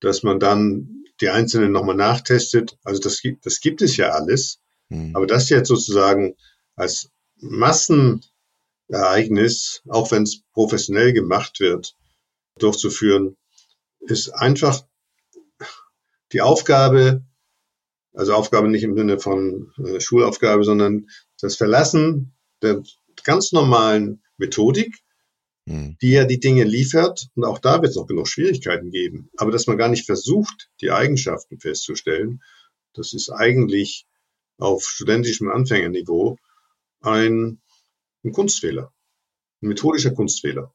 Speaker 3: dass man dann die einzelnen nochmal nachtestet. Also das gibt, das gibt es ja alles. Mhm. Aber das jetzt sozusagen als Massenereignis, auch wenn es professionell gemacht wird, durchzuführen, ist einfach die Aufgabe, also Aufgabe nicht im Sinne von äh, Schulaufgabe, sondern das Verlassen der ganz normalen Methodik, hm. die ja die Dinge liefert. Und auch da wird es noch genug Schwierigkeiten geben. Aber dass man gar nicht versucht, die Eigenschaften festzustellen, das ist eigentlich auf studentischem Anfängerniveau ein, ein Kunstfehler, ein methodischer Kunstfehler.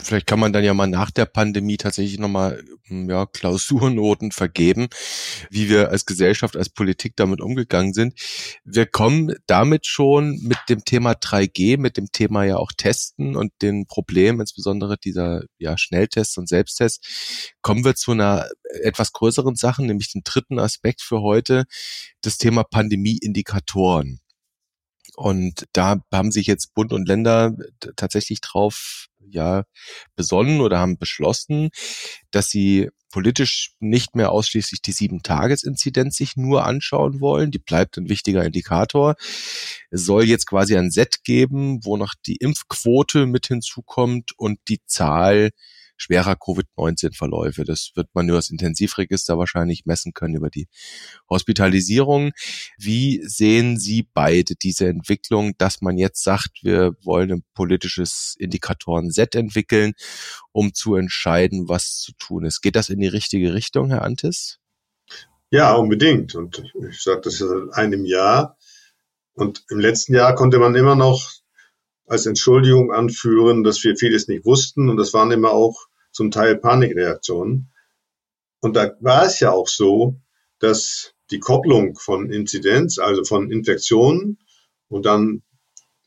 Speaker 2: Vielleicht kann man dann ja mal nach der Pandemie tatsächlich nochmal hm, ja, Klausurnoten vergeben, wie wir als Gesellschaft, als Politik damit umgegangen sind. Wir kommen damit schon mit dem Thema 3G, mit dem Thema ja auch Testen und den Problemen, insbesondere dieser ja, Schnelltests und Selbsttests, kommen wir zu einer etwas größeren Sache, nämlich den dritten Aspekt für heute, das Thema Pandemieindikatoren. Und da haben sich jetzt Bund und Länder tatsächlich drauf ja besonnen oder haben beschlossen, dass sie politisch nicht mehr ausschließlich die Sieben-Tages-Inzidenz sich nur anschauen wollen. Die bleibt ein wichtiger Indikator. Es soll jetzt quasi ein Set geben, wo noch die Impfquote mit hinzukommt und die Zahl schwerer Covid-19-Verläufe. Das wird man über das Intensivregister wahrscheinlich messen können über die Hospitalisierung. Wie sehen Sie beide diese Entwicklung, dass man jetzt sagt, wir wollen ein politisches Indikatoren-Set entwickeln, um zu entscheiden, was zu tun ist? Geht das in die richtige Richtung, Herr Antis?
Speaker 3: Ja, unbedingt. Und ich sage das seit einem Jahr. Und im letzten Jahr konnte man immer noch als Entschuldigung anführen, dass wir vieles nicht wussten. Und das waren immer auch zum Teil Panikreaktionen. Und da war es ja auch so, dass die Kopplung von Inzidenz, also von Infektionen und dann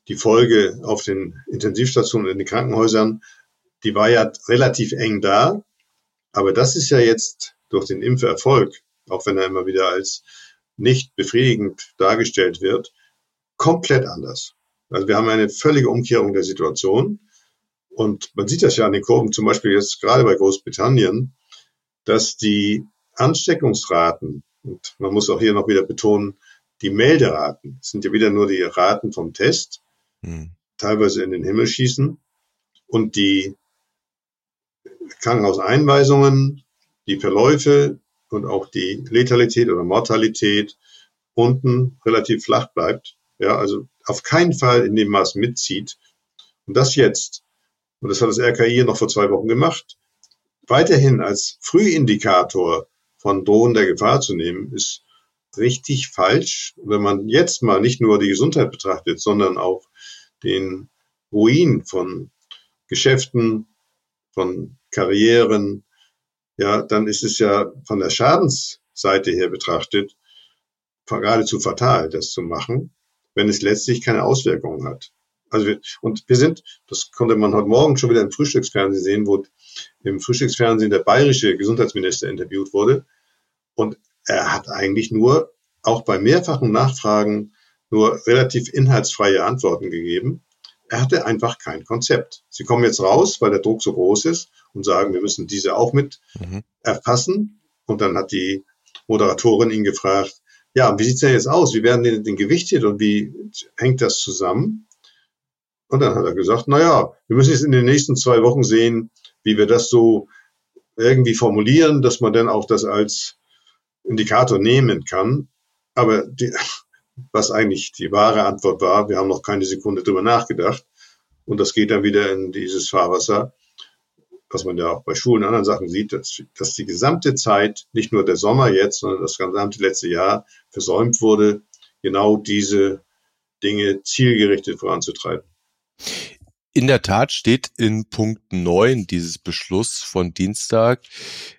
Speaker 3: die Folge auf den Intensivstationen in den Krankenhäusern, die war ja relativ eng da. Aber das ist ja jetzt durch den Impferfolg, auch wenn er immer wieder als nicht befriedigend dargestellt wird, komplett anders. Also wir haben eine völlige Umkehrung der Situation. Und man sieht das ja an den Kurven, zum Beispiel jetzt gerade bei Großbritannien, dass die Ansteckungsraten, und man muss auch hier noch wieder betonen, die Melderaten sind ja wieder nur die Raten vom Test, hm. teilweise in den Himmel schießen und die Krankenhauseinweisungen, die Verläufe und auch die Letalität oder Mortalität unten relativ flach bleibt. Ja, also auf keinen Fall in dem Maß mitzieht. Und das jetzt und das hat das RKI noch vor zwei Wochen gemacht, weiterhin als Frühindikator von drohender Gefahr zu nehmen, ist richtig falsch. Wenn man jetzt mal nicht nur die Gesundheit betrachtet, sondern auch den Ruin von Geschäften, von Karrieren, ja, dann ist es ja von der Schadensseite her betrachtet geradezu fatal, das zu machen, wenn es letztlich keine Auswirkungen hat. Also wir, und wir sind, das konnte man heute Morgen schon wieder im Frühstücksfernsehen sehen, wo im Frühstücksfernsehen der bayerische Gesundheitsminister interviewt wurde. Und er hat eigentlich nur auch bei mehrfachen Nachfragen nur relativ inhaltsfreie Antworten gegeben. Er hatte einfach kein Konzept. Sie kommen jetzt raus, weil der Druck so groß ist und sagen, wir müssen diese auch mit mhm. erfassen. Und dann hat die Moderatorin ihn gefragt, ja, wie sieht's denn jetzt aus? Wie werden denn gewichtet und wie hängt das zusammen? Und dann hat er gesagt, na ja, wir müssen jetzt in den nächsten zwei Wochen sehen, wie wir das so irgendwie formulieren, dass man dann auch das als Indikator nehmen kann. Aber die, <laughs> was eigentlich die wahre Antwort war, wir haben noch keine Sekunde drüber nachgedacht. Und das geht dann wieder in dieses Fahrwasser, was man ja auch bei Schulen und anderen Sachen sieht, dass, dass die gesamte Zeit, nicht nur der Sommer jetzt, sondern das gesamte letzte Jahr versäumt wurde, genau diese Dinge zielgerichtet voranzutreiben.
Speaker 2: In der Tat steht in Punkt 9 dieses Beschluss von Dienstag,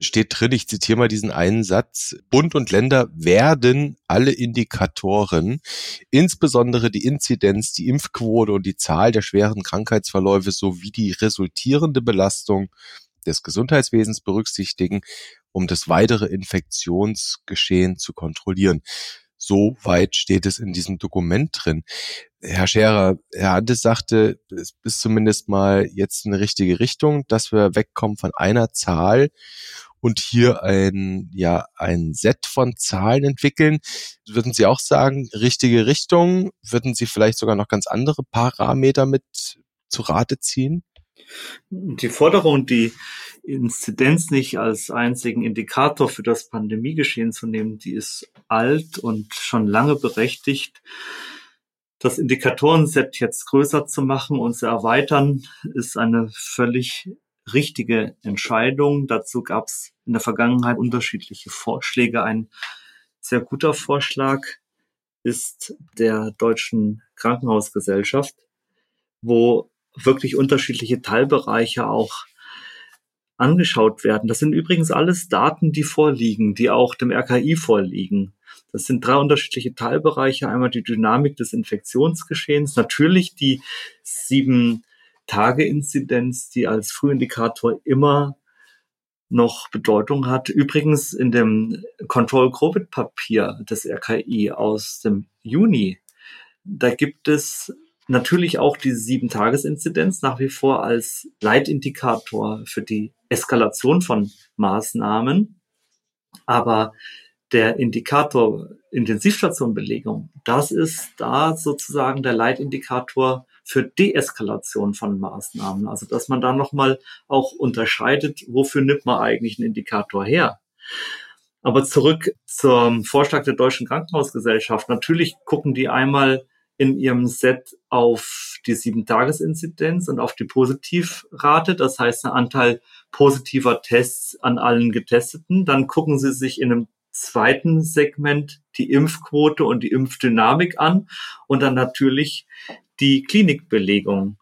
Speaker 2: steht drin, ich zitiere mal diesen einen Satz, Bund und Länder werden alle Indikatoren, insbesondere die Inzidenz, die Impfquote und die Zahl der schweren Krankheitsverläufe sowie die resultierende Belastung des Gesundheitswesens berücksichtigen, um das weitere Infektionsgeschehen zu kontrollieren. So weit steht es in diesem Dokument drin. Herr Scherer, Herr Andes sagte, es ist zumindest mal jetzt eine richtige Richtung, dass wir wegkommen von einer Zahl und hier ein, ja, ein Set von Zahlen entwickeln. Würden Sie auch sagen, richtige Richtung? Würden Sie vielleicht sogar noch ganz andere Parameter mit zu Rate ziehen?
Speaker 1: Die Forderung, die Inzidenz nicht als einzigen Indikator für das Pandemiegeschehen zu nehmen, die ist alt und schon lange berechtigt. Das Indikatorenset jetzt größer zu machen und zu erweitern, ist eine völlig richtige Entscheidung. Dazu gab es in der Vergangenheit unterschiedliche Vorschläge. Ein sehr guter Vorschlag ist der Deutschen Krankenhausgesellschaft, wo wirklich unterschiedliche Teilbereiche auch angeschaut werden. Das sind übrigens alles Daten, die vorliegen, die auch dem RKI vorliegen. Das sind drei unterschiedliche Teilbereiche. Einmal die Dynamik des Infektionsgeschehens, natürlich die sieben Tage Inzidenz, die als Frühindikator immer noch Bedeutung hat. Übrigens in dem Control Covid Papier des RKI aus dem Juni, da gibt es natürlich auch die Sieben-Tages-Inzidenz nach wie vor als Leitindikator für die Eskalation von Maßnahmen. Aber der Indikator Intensivstationbelegung, das ist da sozusagen der Leitindikator für Deeskalation von Maßnahmen. Also dass man da nochmal auch unterscheidet, wofür nimmt man eigentlich einen Indikator her. Aber zurück zum Vorschlag der Deutschen Krankenhausgesellschaft. Natürlich gucken die einmal in ihrem Set auf die Sieben-Tages-Inzidenz und auf die Positivrate, das heißt der Anteil positiver Tests an allen Getesteten. Dann gucken sie sich in einem zweiten Segment die Impfquote und die Impfdynamik an und dann natürlich die Klinikbelegung.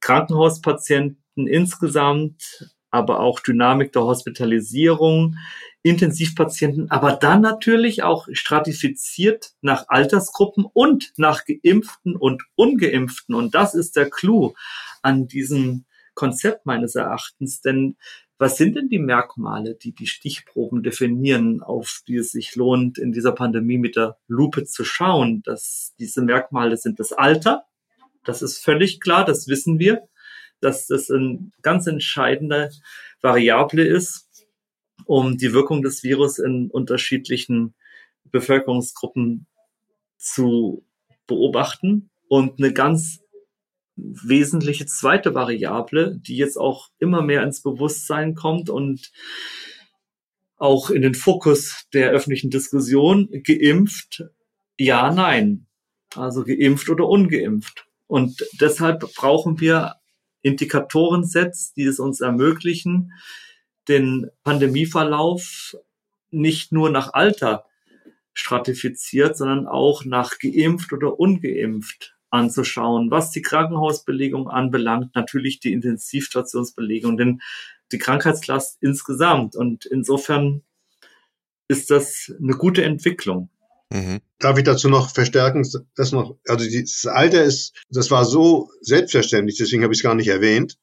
Speaker 1: Krankenhauspatienten insgesamt, aber auch Dynamik der Hospitalisierung, Intensivpatienten, aber dann natürlich auch stratifiziert nach Altersgruppen und nach Geimpften und Ungeimpften. Und das ist der Clou an diesem Konzept meines Erachtens. Denn was sind denn die Merkmale, die die Stichproben definieren, auf die es sich lohnt, in dieser Pandemie mit der Lupe zu schauen? Dass diese Merkmale sind das Alter. Das ist völlig klar. Das wissen wir, dass das eine ganz entscheidende Variable ist um die Wirkung des Virus in unterschiedlichen Bevölkerungsgruppen zu beobachten. Und eine ganz wesentliche zweite Variable, die jetzt auch immer mehr ins Bewusstsein kommt und auch in den Fokus der öffentlichen Diskussion, geimpft, ja, nein. Also geimpft oder ungeimpft. Und deshalb brauchen wir Indikatorensets, die es uns ermöglichen, den Pandemieverlauf nicht nur nach Alter stratifiziert, sondern auch nach geimpft oder ungeimpft anzuschauen, was die Krankenhausbelegung anbelangt, natürlich die Intensivstationsbelegung, denn die Krankheitslast insgesamt. Und insofern ist das eine gute Entwicklung.
Speaker 3: Mhm. Darf ich dazu noch verstärken, dass noch, also das Alter ist, das war so selbstverständlich, deswegen habe ich es gar nicht erwähnt.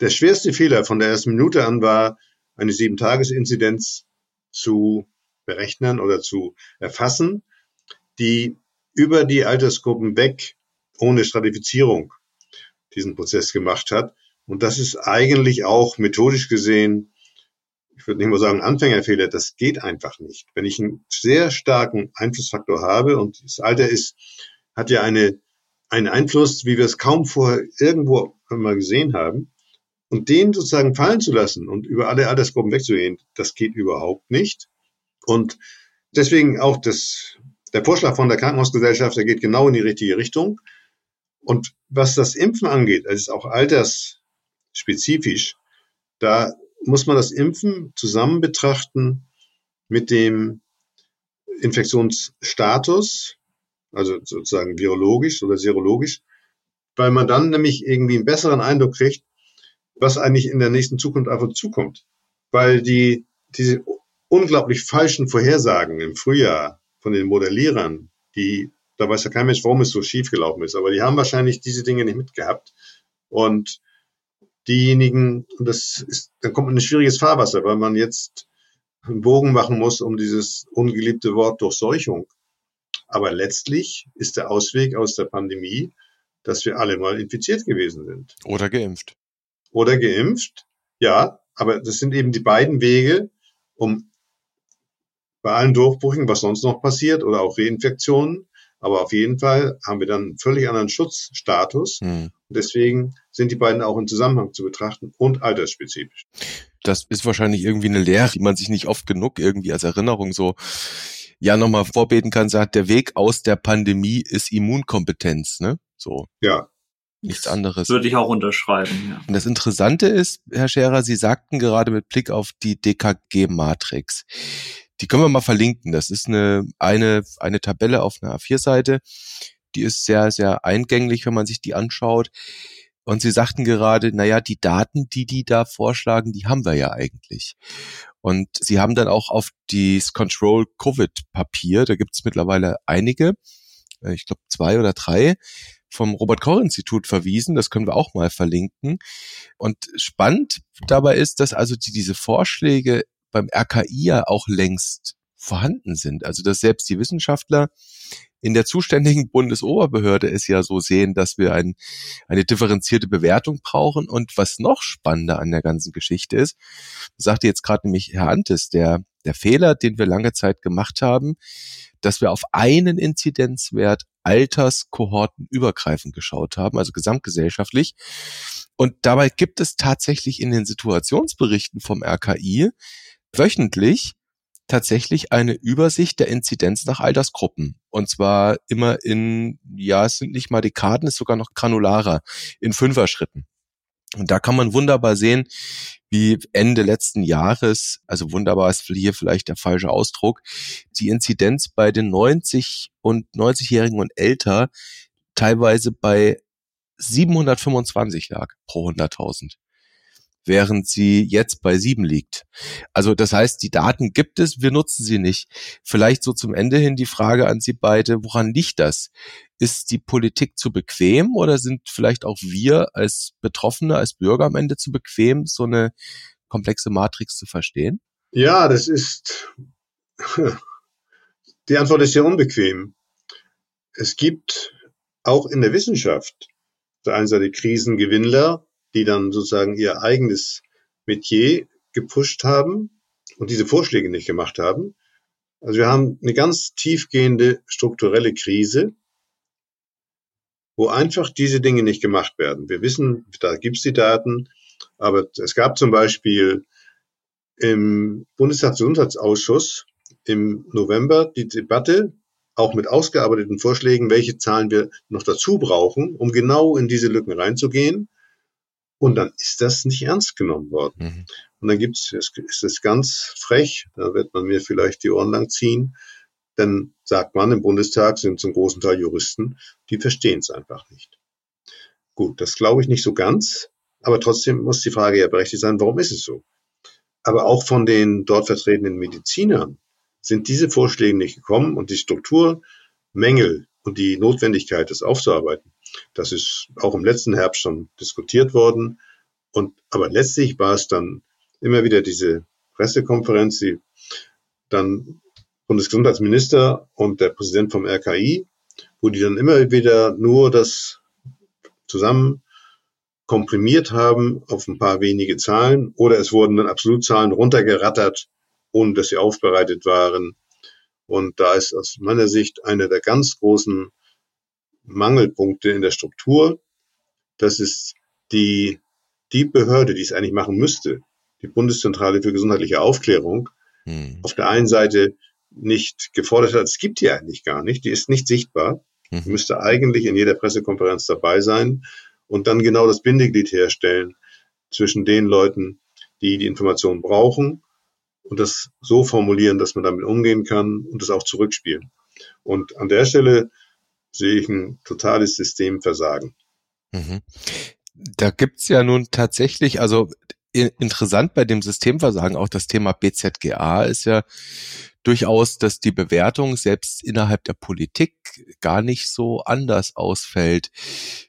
Speaker 3: Der schwerste Fehler von der ersten Minute an war, eine Sieben-Tages-Inzidenz zu berechnen oder zu erfassen, die über die Altersgruppen weg, ohne Stratifizierung, diesen Prozess gemacht hat. Und das ist eigentlich auch methodisch gesehen, ich würde nicht mal sagen Anfängerfehler, das geht einfach nicht. Wenn ich einen sehr starken Einflussfaktor habe und das Alter ist, hat ja eine, einen Einfluss, wie wir es kaum vorher irgendwo mal gesehen haben. Und den sozusagen fallen zu lassen und über alle Altersgruppen wegzugehen, das geht überhaupt nicht. Und deswegen auch das, der Vorschlag von der Krankenhausgesellschaft, der geht genau in die richtige Richtung. Und was das Impfen angeht, es ist auch altersspezifisch, da muss man das Impfen zusammen betrachten mit dem Infektionsstatus, also sozusagen virologisch oder serologisch, weil man dann nämlich irgendwie einen besseren Eindruck kriegt, was eigentlich in der nächsten Zukunft einfach zukommt. Weil die, diese unglaublich falschen Vorhersagen im Frühjahr von den Modellierern, die, da weiß ja kein Mensch, warum es so schief gelaufen ist, aber die haben wahrscheinlich diese Dinge nicht mitgehabt. Und diejenigen, und das ist, dann kommt man in ein schwieriges Fahrwasser, weil man jetzt einen Bogen machen muss um dieses ungeliebte Wort Durchseuchung. Aber letztlich ist der Ausweg aus der Pandemie, dass wir alle mal infiziert gewesen sind.
Speaker 2: Oder geimpft.
Speaker 3: Oder geimpft, ja, aber das sind eben die beiden Wege, um bei allen Durchbrüchen, was sonst noch passiert, oder auch Reinfektionen, aber auf jeden Fall haben wir dann einen völlig anderen Schutzstatus. Hm. Deswegen sind die beiden auch im Zusammenhang zu betrachten und altersspezifisch.
Speaker 2: Das ist wahrscheinlich irgendwie eine Lehre, die man sich nicht oft genug irgendwie als Erinnerung so ja nochmal vorbeten kann, sagt, der Weg aus der Pandemie ist Immunkompetenz, ne? So.
Speaker 3: Ja.
Speaker 2: Nichts anderes.
Speaker 1: Würde ich auch unterschreiben, ja.
Speaker 2: Und das Interessante ist, Herr Scherer, Sie sagten gerade mit Blick auf die DKG-Matrix. Die können wir mal verlinken. Das ist eine, eine, eine Tabelle auf einer A4-Seite. Die ist sehr, sehr eingänglich, wenn man sich die anschaut. Und Sie sagten gerade, naja, die Daten, die die da vorschlagen, die haben wir ja eigentlich. Und Sie haben dann auch auf das Control Covid Papier, da gibt es mittlerweile einige, äh, ich glaube zwei oder drei, vom Robert Koch Institut verwiesen. Das können wir auch mal verlinken. Und spannend dabei ist, dass also die, diese Vorschläge beim RKI ja auch längst vorhanden sind. Also dass selbst die Wissenschaftler in der zuständigen Bundesoberbehörde es ja so sehen, dass wir ein, eine differenzierte Bewertung brauchen. Und was noch spannender an der ganzen Geschichte ist, sagte jetzt gerade nämlich Herr Antes, der, der Fehler, den wir lange Zeit gemacht haben, dass wir auf einen Inzidenzwert Alterskohorten übergreifend geschaut haben, also gesamtgesellschaftlich. Und dabei gibt es tatsächlich in den Situationsberichten vom RKI wöchentlich tatsächlich eine Übersicht der Inzidenz nach Altersgruppen. Und zwar immer in, ja, es sind nicht mal Dekaden, es ist sogar noch granularer, in Fünfer-Schritten. Und da kann man wunderbar sehen, wie Ende letzten Jahres, also wunderbar ist hier vielleicht der falsche Ausdruck, die Inzidenz bei den 90 und 90-Jährigen und älter teilweise bei 725 lag pro 100.000 während sie jetzt bei sieben liegt. Also das heißt, die Daten gibt es, wir nutzen sie nicht. Vielleicht so zum Ende hin die Frage an Sie beide, woran liegt das? Ist die Politik zu bequem oder sind vielleicht auch wir als Betroffene, als Bürger am Ende zu bequem, so eine komplexe Matrix zu verstehen?
Speaker 3: Ja, das ist, die Antwort ist sehr unbequem. Es gibt auch in der Wissenschaft auf der einen Seite Krisengewinnler die dann sozusagen ihr eigenes Metier gepusht haben und diese Vorschläge nicht gemacht haben. Also wir haben eine ganz tiefgehende strukturelle Krise, wo einfach diese Dinge nicht gemacht werden. Wir wissen, da gibt's die Daten, aber es gab zum Beispiel im Bundestagsgesundheitsausschuss im November die Debatte, auch mit ausgearbeiteten Vorschlägen, welche Zahlen wir noch dazu brauchen, um genau in diese Lücken reinzugehen. Und dann ist das nicht ernst genommen worden. Mhm. Und dann gibt's, ist es ganz frech, da wird man mir vielleicht die Ohren lang ziehen, dann sagt man, im Bundestag sind zum großen Teil Juristen, die verstehen es einfach nicht. Gut, das glaube ich nicht so ganz, aber trotzdem muss die Frage ja berechtigt sein, warum ist es so? Aber auch von den dort vertretenen Medizinern sind diese Vorschläge nicht gekommen und die Strukturmängel und die Notwendigkeit, das aufzuarbeiten, das ist auch im letzten Herbst schon diskutiert worden. Und, aber letztlich war es dann immer wieder diese Pressekonferenz, die dann Bundesgesundheitsminister und der Präsident vom RKI wo die dann immer wieder nur das zusammen komprimiert haben auf ein paar wenige Zahlen oder es wurden dann Absolutzahlen runtergerattert, ohne dass sie aufbereitet waren. Und da ist aus meiner Sicht einer der ganz großen Mangelpunkte in der Struktur. Das ist die, die Behörde, die es eigentlich machen müsste, die Bundeszentrale für gesundheitliche Aufklärung, hm. auf der einen Seite nicht gefordert hat. Es gibt die eigentlich gar nicht. Die ist nicht sichtbar. Mhm. Die müsste eigentlich in jeder Pressekonferenz dabei sein und dann genau das Bindeglied herstellen zwischen den Leuten, die die Information brauchen und das so formulieren, dass man damit umgehen kann und das auch zurückspielen. Und an der Stelle sehe ich ein totales Systemversagen.
Speaker 2: Mhm. Da gibt's ja nun tatsächlich, also interessant bei dem Systemversagen auch das Thema BZGA ist ja durchaus, dass die Bewertung selbst innerhalb der Politik gar nicht so anders ausfällt,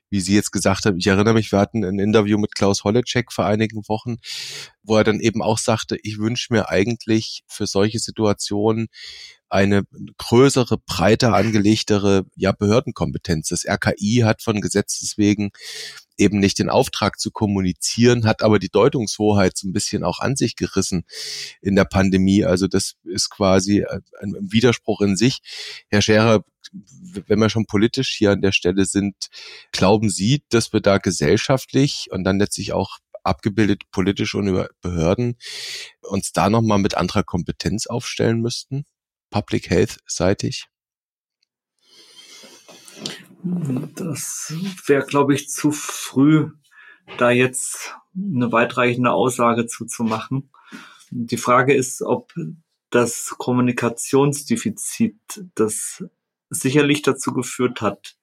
Speaker 2: wie Sie jetzt gesagt haben. Ich erinnere mich, wir hatten ein Interview mit Klaus Holleczek vor einigen Wochen, wo er dann eben auch sagte, ich wünsche mir eigentlich für solche Situationen eine größere, breiter angelegtere ja, Behördenkompetenz. Das RKI hat von Gesetzes wegen eben nicht den Auftrag zu kommunizieren, hat aber die Deutungshoheit so ein bisschen auch an sich gerissen in der Pandemie. Also das ist quasi ein Widerspruch in sich. Herr Scherer, wenn wir schon politisch hier an der Stelle sind, glauben Sie, dass wir da gesellschaftlich und dann letztlich auch abgebildet politisch und über Behörden uns da nochmal mit anderer Kompetenz aufstellen müssten? Public Health seitig?
Speaker 1: Das wäre, glaube ich, zu früh, da jetzt eine weitreichende Aussage zuzumachen. Die Frage ist, ob das Kommunikationsdefizit, das sicherlich dazu geführt hat,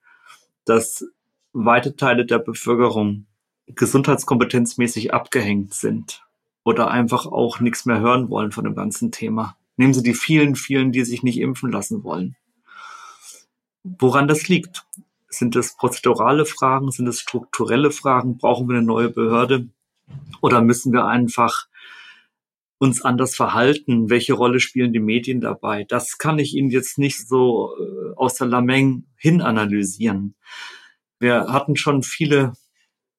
Speaker 1: dass weite Teile der Bevölkerung gesundheitskompetenzmäßig abgehängt sind oder einfach auch nichts mehr hören wollen von dem ganzen Thema. Nehmen Sie die vielen, vielen, die sich nicht impfen lassen wollen. Woran das liegt? Sind es prozedurale Fragen? Sind es strukturelle Fragen? Brauchen wir eine neue Behörde? Oder müssen wir einfach uns anders verhalten? Welche Rolle spielen die Medien dabei? Das kann ich Ihnen jetzt nicht so äh, aus der Lameng hin analysieren. Wir hatten schon viele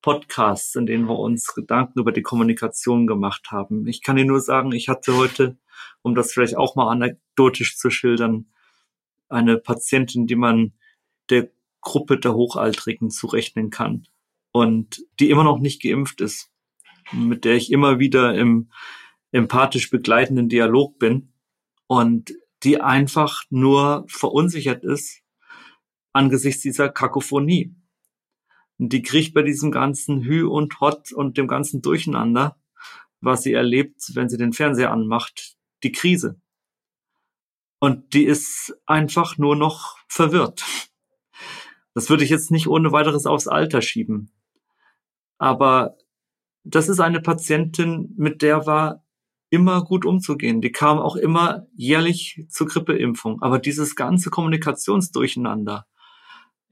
Speaker 1: Podcasts, in denen wir uns Gedanken über die Kommunikation gemacht haben. Ich kann Ihnen nur sagen, ich hatte heute, um das vielleicht auch mal anekdotisch zu schildern, eine Patientin, die man der Gruppe der Hochaltrigen zurechnen kann und die immer noch nicht geimpft ist, mit der ich immer wieder im empathisch begleitenden Dialog bin und die einfach nur verunsichert ist angesichts dieser Kakophonie. Und die kriegt bei diesem ganzen Hü und Hot und dem ganzen Durcheinander, was sie erlebt, wenn sie den Fernseher anmacht, die Krise. Und die ist einfach nur noch verwirrt. Das würde ich jetzt nicht ohne weiteres aufs Alter schieben. Aber das ist eine Patientin, mit der war immer gut umzugehen. Die kam auch immer jährlich zur Grippeimpfung. Aber dieses ganze Kommunikationsdurcheinander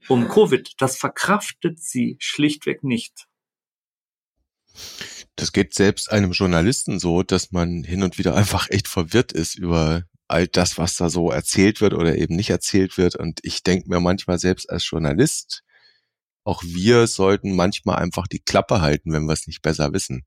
Speaker 1: um Covid, das verkraftet sie schlichtweg nicht.
Speaker 2: Das geht selbst einem Journalisten so, dass man hin und wieder einfach echt verwirrt ist über all das, was da so erzählt wird oder eben nicht erzählt wird. Und ich denke mir manchmal selbst als Journalist, auch wir sollten manchmal einfach die Klappe halten, wenn wir es nicht besser wissen,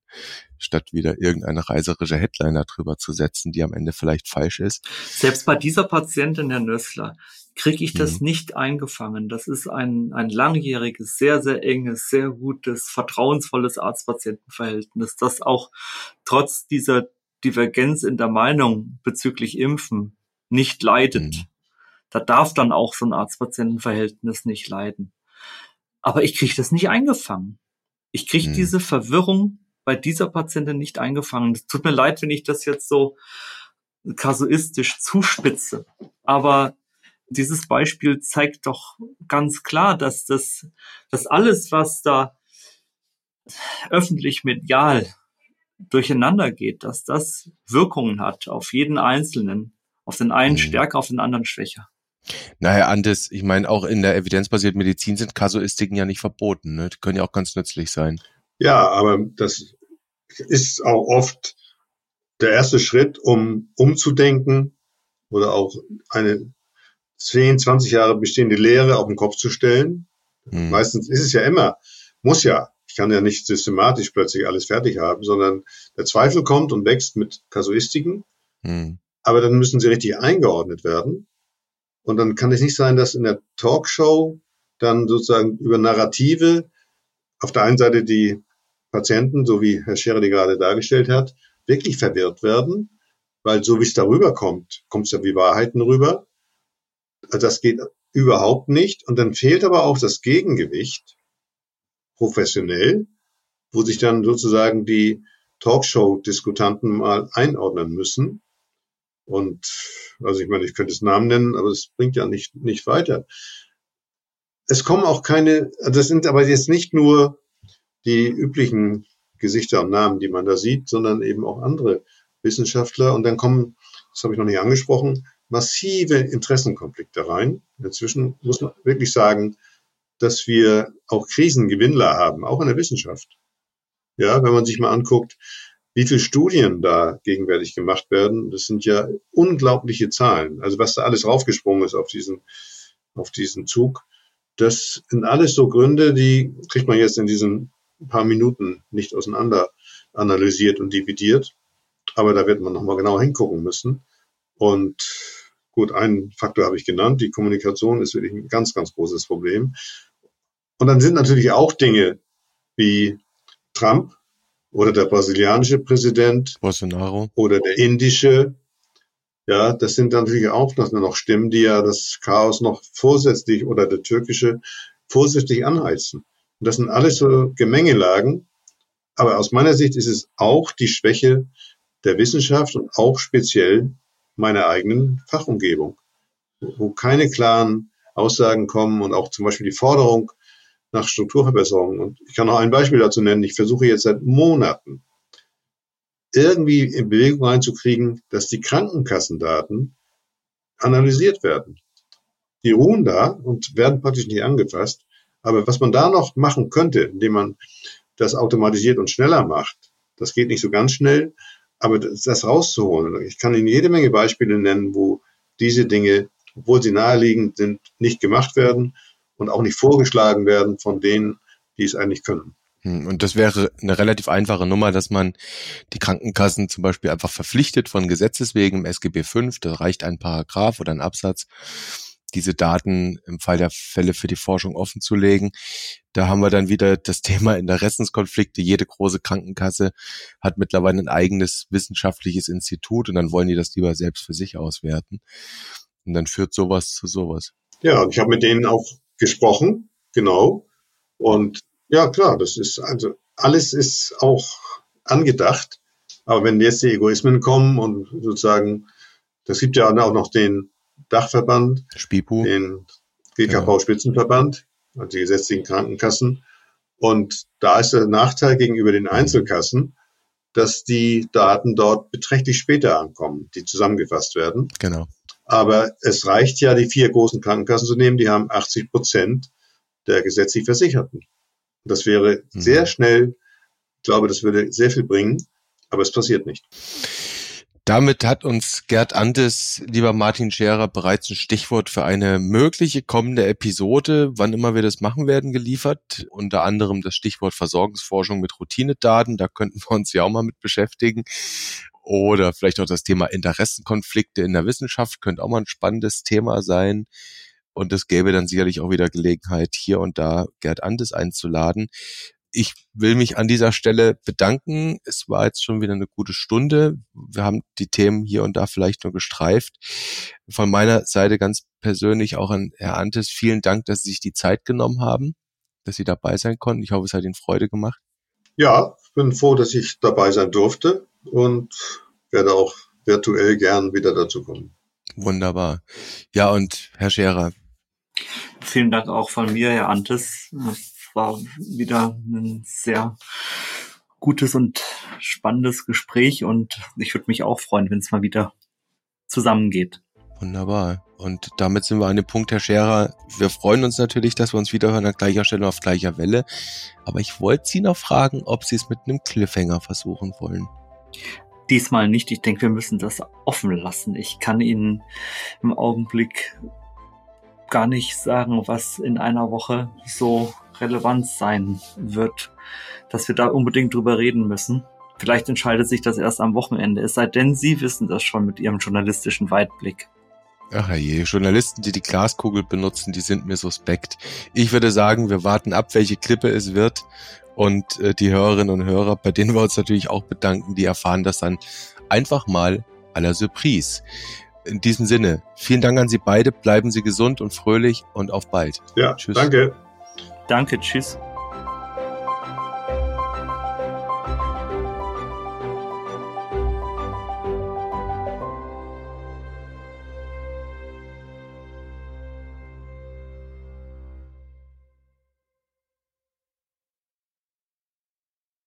Speaker 2: statt wieder irgendeine reiserische Headliner drüber zu setzen, die am Ende vielleicht falsch ist.
Speaker 1: Selbst bei dieser Patientin, Herr Nössler, kriege ich das mhm. nicht eingefangen. Das ist ein, ein langjähriges, sehr, sehr enges, sehr gutes, vertrauensvolles Arzt-Patienten-Verhältnis, das auch trotz dieser Divergenz in der Meinung bezüglich Impfen nicht leidet. Mhm. Da darf dann auch so ein Arzt-Patienten-Verhältnis nicht leiden. Aber ich kriege das nicht eingefangen. Ich kriege mhm. diese Verwirrung bei dieser Patientin nicht eingefangen. Es tut mir leid, wenn ich das jetzt so kasuistisch zuspitze. Aber dieses Beispiel zeigt doch ganz klar, dass das, dass alles, was da öffentlich medial durcheinander geht, dass das Wirkungen hat auf jeden Einzelnen, auf den einen mhm. stärker, auf den anderen schwächer.
Speaker 2: Naja, Andes, ich meine, auch in der evidenzbasierten Medizin sind Kasuistiken ja nicht verboten. Ne? Die können ja auch ganz nützlich sein.
Speaker 3: Ja, aber das ist auch oft der erste Schritt, um umzudenken oder auch eine 10, 20 Jahre bestehende Lehre auf den Kopf zu stellen. Mhm. Meistens ist es ja immer, muss ja. Ich kann ja nicht systematisch plötzlich alles fertig haben, sondern der Zweifel kommt und wächst mit Kasuistiken. Mhm. Aber dann müssen sie richtig eingeordnet werden. Und dann kann es nicht sein, dass in der Talkshow dann sozusagen über Narrative auf der einen Seite die Patienten, so wie Herr Scherer die gerade dargestellt hat, wirklich verwirrt werden, weil so wie es darüber kommt, kommt es ja wie Wahrheiten rüber. Also das geht überhaupt nicht. Und dann fehlt aber auch das Gegengewicht professionell, wo sich dann sozusagen die Talkshow-Diskutanten mal einordnen müssen. Und also ich meine, ich könnte es Namen nennen, aber es bringt ja nicht, nicht weiter. Es kommen auch keine, das sind aber jetzt nicht nur die üblichen Gesichter und Namen, die man da sieht, sondern eben auch andere Wissenschaftler. Und dann kommen, das habe ich noch nicht angesprochen, massive Interessenkonflikte rein. Inzwischen muss man wirklich sagen, dass wir auch Krisengewinnler haben, auch in der Wissenschaft. Ja, wenn man sich mal anguckt, wie viele Studien da gegenwärtig gemacht werden, das sind ja unglaubliche Zahlen. Also was da alles raufgesprungen ist auf diesen, auf diesen Zug, das sind alles so Gründe, die kriegt man jetzt in diesen paar Minuten nicht auseinander analysiert und dividiert. Aber da wird man nochmal genau hingucken müssen. Und gut, einen Faktor habe ich genannt. Die Kommunikation ist wirklich ein ganz, ganz großes Problem. Und dann sind natürlich auch Dinge wie Trump oder der brasilianische Präsident
Speaker 2: Bolsonaro
Speaker 3: oder der indische. Ja, das sind natürlich auch noch Stimmen, die ja das Chaos noch vorsätzlich oder der türkische vorsätzlich anheizen. Und das sind alles so Gemengelagen. Aber aus meiner Sicht ist es auch die Schwäche der Wissenschaft und auch speziell meiner eigenen Fachumgebung, wo keine klaren Aussagen kommen und auch zum Beispiel die Forderung nach Strukturverbesserungen. Und ich kann noch ein Beispiel dazu nennen. Ich versuche jetzt seit Monaten irgendwie in Bewegung reinzukriegen, dass die Krankenkassendaten analysiert werden. Die ruhen da und werden praktisch nicht angefasst. Aber was man da noch machen könnte, indem man das automatisiert und schneller macht, das geht nicht so ganz schnell, aber das, das rauszuholen. Ich kann Ihnen jede Menge Beispiele nennen, wo diese Dinge, obwohl sie naheliegend sind, nicht gemacht werden und auch nicht vorgeschlagen werden von denen, die es eigentlich können.
Speaker 2: Hm, und das wäre eine relativ einfache Nummer, dass man die Krankenkassen zum Beispiel einfach verpflichtet von Gesetzes wegen im SGB V, da reicht ein Paragraph oder ein Absatz, diese Daten im Fall der Fälle für die Forschung offen zu legen. Da haben wir dann wieder das <laughs> Thema Interessenskonflikte. Jede große Krankenkasse hat mittlerweile ein eigenes wissenschaftliches Institut und dann wollen die das lieber selbst für sich auswerten. Und dann führt sowas zu sowas.
Speaker 3: Ja, ich habe mit denen auch gesprochen, genau. Und ja, klar, das ist also alles ist auch angedacht. Aber wenn jetzt die Egoismen kommen und sozusagen, das gibt ja auch noch den Dachverband,
Speaker 2: Spipu.
Speaker 3: den GKV-Spitzenverband, also die gesetzlichen Krankenkassen. Und da ist der Nachteil gegenüber den Einzelkassen, dass die Daten dort beträchtlich später ankommen, die zusammengefasst werden.
Speaker 2: Genau.
Speaker 3: Aber es reicht ja, die vier großen Krankenkassen zu nehmen, die haben 80 Prozent der gesetzlich Versicherten. Das wäre mhm. sehr schnell, ich glaube, das würde sehr viel bringen, aber es passiert nicht.
Speaker 2: Damit hat uns Gerd Antes, lieber Martin Scherer, bereits ein Stichwort für eine mögliche kommende Episode, wann immer wir das machen werden, geliefert. Unter anderem das Stichwort Versorgungsforschung mit Routinedaten. Da könnten wir uns ja auch mal mit beschäftigen. Oder vielleicht auch das Thema Interessenkonflikte in der Wissenschaft könnte auch mal ein spannendes Thema sein. Und es gäbe dann sicherlich auch wieder Gelegenheit, hier und da Gerd Antes einzuladen ich will mich an dieser Stelle bedanken. Es war jetzt schon wieder eine gute Stunde. Wir haben die Themen hier und da vielleicht nur gestreift. Von meiner Seite ganz persönlich auch an Herr Antes vielen Dank, dass Sie sich die Zeit genommen haben, dass Sie dabei sein konnten. Ich hoffe, es hat Ihnen Freude gemacht.
Speaker 3: Ja, ich bin froh, dass ich dabei sein durfte und werde auch virtuell gern wieder dazu kommen.
Speaker 2: Wunderbar. Ja, und Herr Scherer.
Speaker 1: Vielen Dank auch von mir, Herr Antes war wieder ein sehr gutes und spannendes Gespräch und ich würde mich auch freuen, wenn es mal wieder zusammengeht.
Speaker 2: Wunderbar. Und damit sind wir an dem Punkt, Herr Scherer. Wir freuen uns natürlich, dass wir uns wiederhören an gleicher Stelle auf gleicher Welle. Aber ich wollte Sie noch fragen, ob Sie es mit einem Cliffhanger versuchen wollen.
Speaker 1: Diesmal nicht. Ich denke, wir müssen das offen lassen. Ich kann Ihnen im Augenblick gar nicht sagen, was in einer Woche so relevant sein wird, dass wir da unbedingt drüber reden müssen. Vielleicht entscheidet sich das erst am Wochenende, es sei denn, Sie wissen das schon mit Ihrem journalistischen Weitblick.
Speaker 2: Ach je, Journalisten, die die Glaskugel benutzen, die sind mir suspekt. Ich würde sagen, wir warten ab, welche Klippe es wird. Und äh, die Hörerinnen und Hörer, bei denen wir uns natürlich auch bedanken, die erfahren das dann einfach mal à la Surprise. In diesem Sinne, vielen Dank an Sie beide, bleiben Sie gesund und fröhlich und auf bald.
Speaker 3: Ja, Tschüss. danke.
Speaker 1: Danke, tschüss.